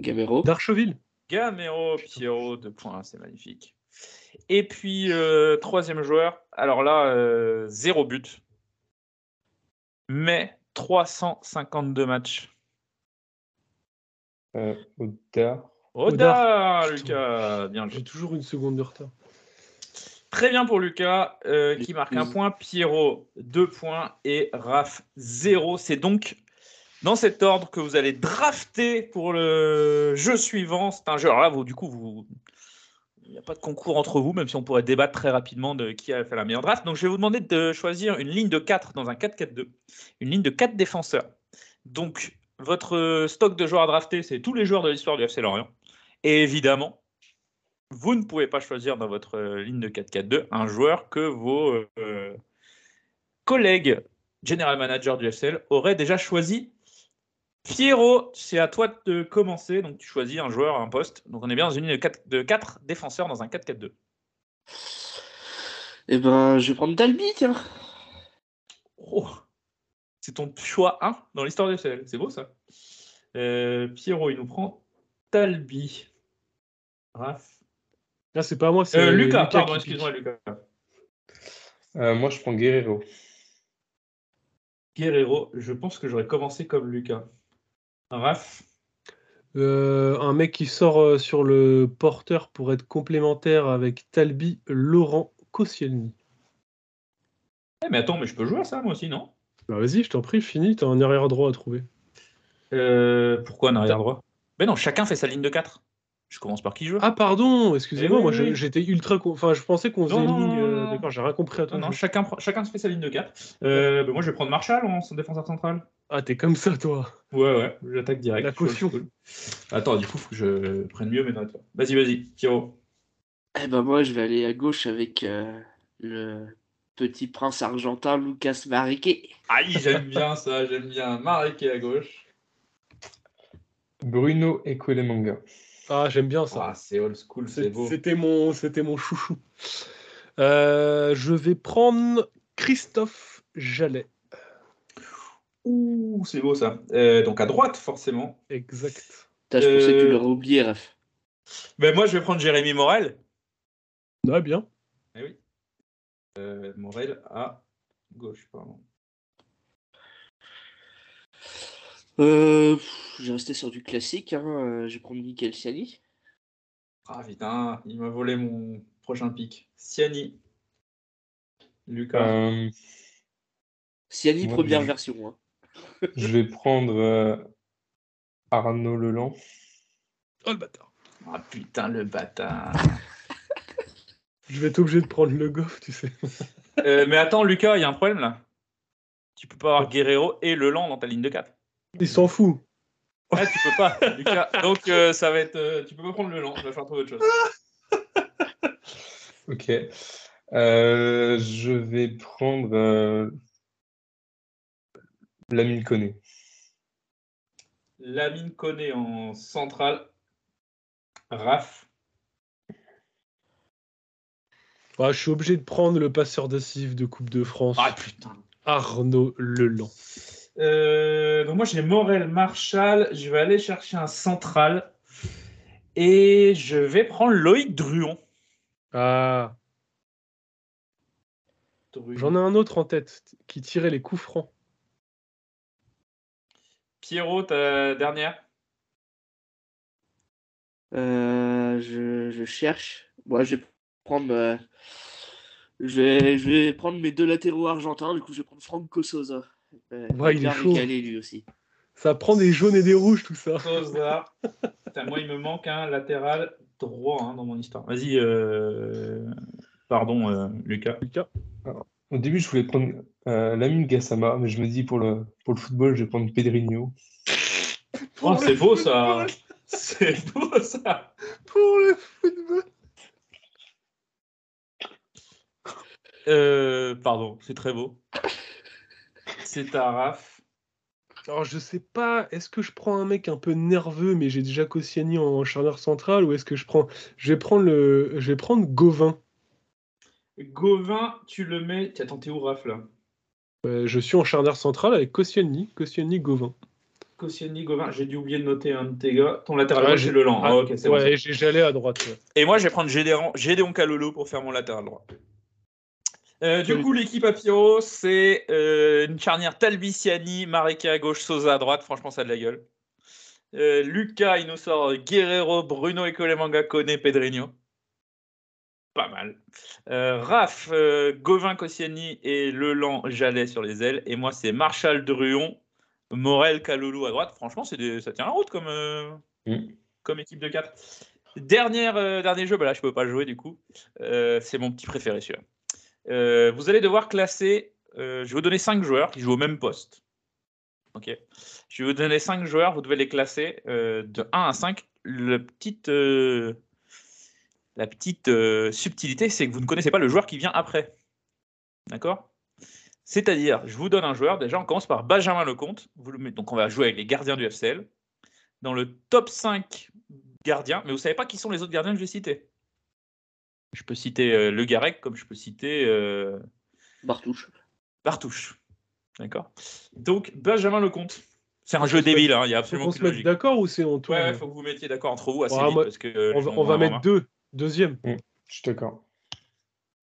Gamero Darcheville Gamero, Pierrot, deux points, c'est magnifique. Et puis, euh, troisième joueur, alors là, euh, zéro but, mais 352 matchs. Euh, Oda. Oda, Putain. Lucas, bien joué. J'ai toujours une seconde de retard. Très bien pour Lucas, euh, qui marque un point, Pierrot, deux points, et Raph, zéro. C'est donc dans cet ordre que vous allez drafter pour le jeu suivant. C'est un jeu, alors là, vous, du coup, vous, il n'y a pas de concours entre vous, même si on pourrait débattre très rapidement de qui a fait la meilleure draft. Donc, je vais vous demander de choisir une ligne de 4 dans un 4-4-2, une ligne de 4 défenseurs. Donc, votre stock de joueurs à drafter, c'est tous les joueurs de l'histoire du FC Lorient. Et évidemment, vous ne pouvez pas choisir dans votre euh, ligne de 4-4-2 un joueur que vos euh, collègues general manager du FCL auraient déjà choisi. Pierrot, c'est à toi de commencer. Donc, tu choisis un joueur un poste. Donc, on est bien dans une ligne de 4, de 4 défenseurs dans un 4-4-2. Eh ben, je vais prendre Dalby, tiens. Oh, c'est ton choix 1 dans l'histoire du FCL. C'est beau ça. Euh, Pierrot, il nous prend Talbi. Raph. Là, c'est pas moi, c'est Euh, Lucas, Lucas pardon, excuse-moi. Lucas. Euh, moi, je prends Guerrero. Guerrero, je pense que j'aurais commencé comme Lucas. Raph. Euh, un mec qui sort euh, sur le porteur pour être complémentaire avec Talbi, Laurent Koscielny. Eh, mais attends, mais je peux jouer à ça moi aussi, non? Bah vas-y, je t'en prie, fini, t'as un arrière droit à trouver. Euh, Pourquoi un arrière droit Mais non, chacun fait sa ligne de 4. Je commence par qui joue Ah pardon, excusez-moi, Eh oui, moi oui, je- j'étais ultra... con- Enfin, je pensais qu'on faisait Non, une ligne... euh. D'accord, j'ai rien compris à toi. Non, non, chacun, chacun se fait sa ligne de 4. Euh, bah, moi, je vais prendre Marshall en son défenseur central. Ah, t'es comme ça, toi. Ouais, ouais, j'attaque direct. La je caution. Attends, du coup, faut que je prenne mieux mes notes. Vas-y, vas-y, Pierrot. Eh ben, moi, je vais aller à gauche avec euh, le petit prince argentin Lucas Mariquet. Aïe, j'aime bien ça, j'aime bien. Marek à gauche. Bruno Ekolemanga. Ah, j'aime bien ça. Ah, c'est old school, c'est beau. C'était mon, c'était mon chouchou. Euh, je vais prendre Christophe Jallet. Ouh, c'est beau ça. Euh, donc à droite, forcément. Exact. Putain, je pensais que tu Euh, l'aurais oublié, Ref. Ben, moi, je vais prendre Jérémy Morel. Ah, bien. Eh oui. Euh, Morel à gauche, pardon. Euh, pff, je vais rester sur du classique. Hein. euh, Je vais prendre Michael Siani. Ah putain, il m'a volé mon prochain pic. Siani. Lucas. Euh, Siani, Moi, première je- version. hein. [LAUGHS] je vais prendre euh, Arnaud Leland. Oh le bâtard. Ah putain, le bâtard. [LAUGHS] Je vais être obligé de prendre le goff, tu sais. Euh, mais attends, Lucas, il y a un problème là. Tu peux pas avoir Guerrero et Leland dans ta ligne de 4. Il s'en fout. Ah, tu peux pas, Lucas. Donc euh, ça va être. euh, tu peux pas prendre Leland, je vais faire trouver autre chose. [LAUGHS] Ok. Euh, je vais prendre euh, Lamine Koné. Lamine Koné en centrale. Raph. Ah, je suis obligé de prendre le passeur décisif de Coupe de France, Ah putain. Arnaud Leland. Euh, donc moi j'ai Morel Marshall, je vais aller chercher un central et je vais prendre Loïc Druon. Ah, j'en ai un autre en tête qui tirait les coups francs. Pierrot, ta dernière Euh, je, je cherche. Moi, je vais prendre. euh, je, vais, je vais prendre mes deux latéraux argentins. Du coup, je vais prendre Franco Sosa. Euh, Ouais, il est chaud. lui aussi. Ça prend des jaunes et des rouges, tout ça. Putain, moi il me manque un latéral droit hein, dans mon histoire. Vas-y, euh, pardon euh, Lucas. Lucas. Au début, je voulais prendre euh, Lamine Gassama, mais je me dis pour le, pour le football, je vais prendre Pedrinho. Oh, c'est beau ça. C'est beau ça. Pour le football. Euh, pardon, c'est très beau. C'est à Raph. Alors, je sais pas, est-ce que je prends un mec un peu nerveux, mais j'ai déjà Koscielny en charnière centrale, ou est-ce que je prends. Je vais prendre le. Je vais prendre Gauvin. Gauvin, tu le mets. Attends, t'es où Raph là? Euh, je suis en charnière centrale avec Koscielny, Koscielny, Gauvin. Koscielny, Gauvin, j'ai dû oublier de noter un de tes gars. Ton latéral gauche, j'ai- c'est Leland. Ah, Ah, ok, c'est bon, ouais, bon. j'ai- j'allais à droite. ouais. Et moi, je vais prendre Gédéon, Gédéon Kalolo pour faire mon latéral droit. Euh, du coup, l'équipe à Pyro, c'est euh, une charnière Talbiciani, Mareka à gauche, Sosa à droite. Franchement, ça a de la gueule. Euh, Lucas, il nous sort Guerrero, Bruno Ecolemanga, Kone, Pedrinho. Pas mal. Euh, Raph, Gauvin, Koscielny et Leland, Jallet sur les ailes. Et moi, c'est Marshall, Druon, Morel, Kaloulou à droite. Franchement, des- ça tient la route comme, Mm. comme équipe de 4. Dernière, euh, dernier jeu, bah là je peux pas le jouer du coup. C'est mon petit préféré celui-là. Euh, vous allez devoir classer. euh, je vais vous donner 5 joueurs qui jouent au même poste. Ok. Je vais vous donner 5 joueurs, vous devez les classer euh, de 1 à 5. Le petite, euh, la petite subtilité, c'est que vous ne connaissez pas le joueur qui vient après. D'accord? C'est-à-dire, je vous donne un joueur. Déjà, on commence par Benjamin Lecomte. Donc, on va jouer avec les gardiens du FCL. Dans le top 5 gardiens, mais vous savez pas qui sont les autres gardiens que je vais citer. Je peux citer euh, Le Garec comme je peux citer euh, Bartouche. Bartouche. D'accord Donc, Benjamin Lecomte. C'est un jeu débile, hein, il y a Faut absolument qu'on se mette d'accord ou c'est en tout Ouais, il faut que vous mettiez d'accord entre vous assez Ouais, vite moi- parce que euh, On va, on mettre marre. deux. Deuxième. Je suis d'accord.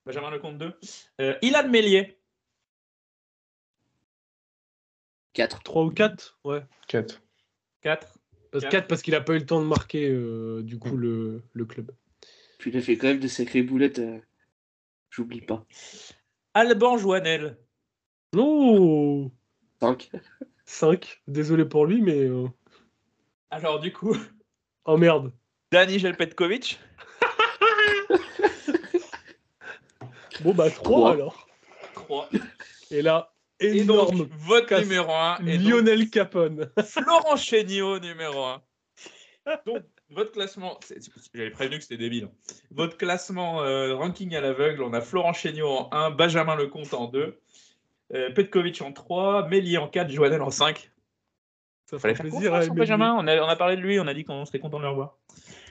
Benjamin Lecomte 2. Euh, Ilan Mélier. 4. 3 ou 4 Ouais. 4. 4. Parce, Quatre. 4 parce qu'il a pas eu le temps de marquer euh, du coup le, le club. Puis il a fait quand même de sacrées boulettes. euh, J'oublie pas. Alban Joannel. Non 5. 5. Désolé pour lui, mais. euh, Alors, du coup, Oh merde. Dani Jelpetkovic. [LAUGHS] Bon bah 3 Trois. alors. 3. Et là, Et énorme. donc, votre casse. numéro 1 est donc Lionel Capone. [LAUGHS] Florent Chéniaud, numéro 1. Donc, votre classement, j'avais prévenu que c'était débile. hein. Votre classement euh, ranking à l'aveugle, on a Florent Chéniaud en 1, Benjamin Lecomte en 2, euh, Petkovic en 3, Méli en 4, Joannel en 5. Ça Fallait fait faire plaisir Émilie. Benjamin, on a, on a parlé de lui, on a dit qu'on serait content de le revoir.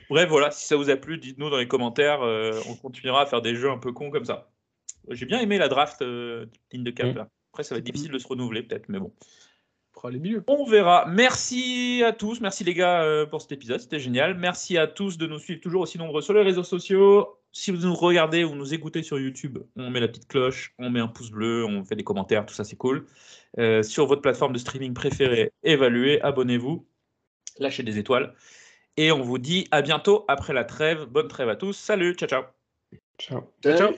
Bref, voilà, si ça vous a plu, dites-nous dans les commentaires, euh, on continuera à faire des jeux un peu cons comme ça. J'ai bien aimé la draft ligne de cap là. Après, ça va être difficile de se renouveler peut-être, mais bon. On fera les milieux. On verra. Merci à tous. Merci les gars euh, pour cet épisode. C'était génial. Merci à tous de nous suivre toujours aussi nombreux sur les réseaux sociaux. Si vous nous regardez ou nous écoutez sur YouTube, on met la petite cloche, on met un pouce bleu, on fait des commentaires, tout ça c'est cool. Euh, sur votre plateforme de streaming préférée, évaluez, abonnez-vous, lâchez des étoiles. Et on vous dit à bientôt après la trêve. Bonne trêve à tous. Salut, ciao ciao. Ciao. Ciao. ciao.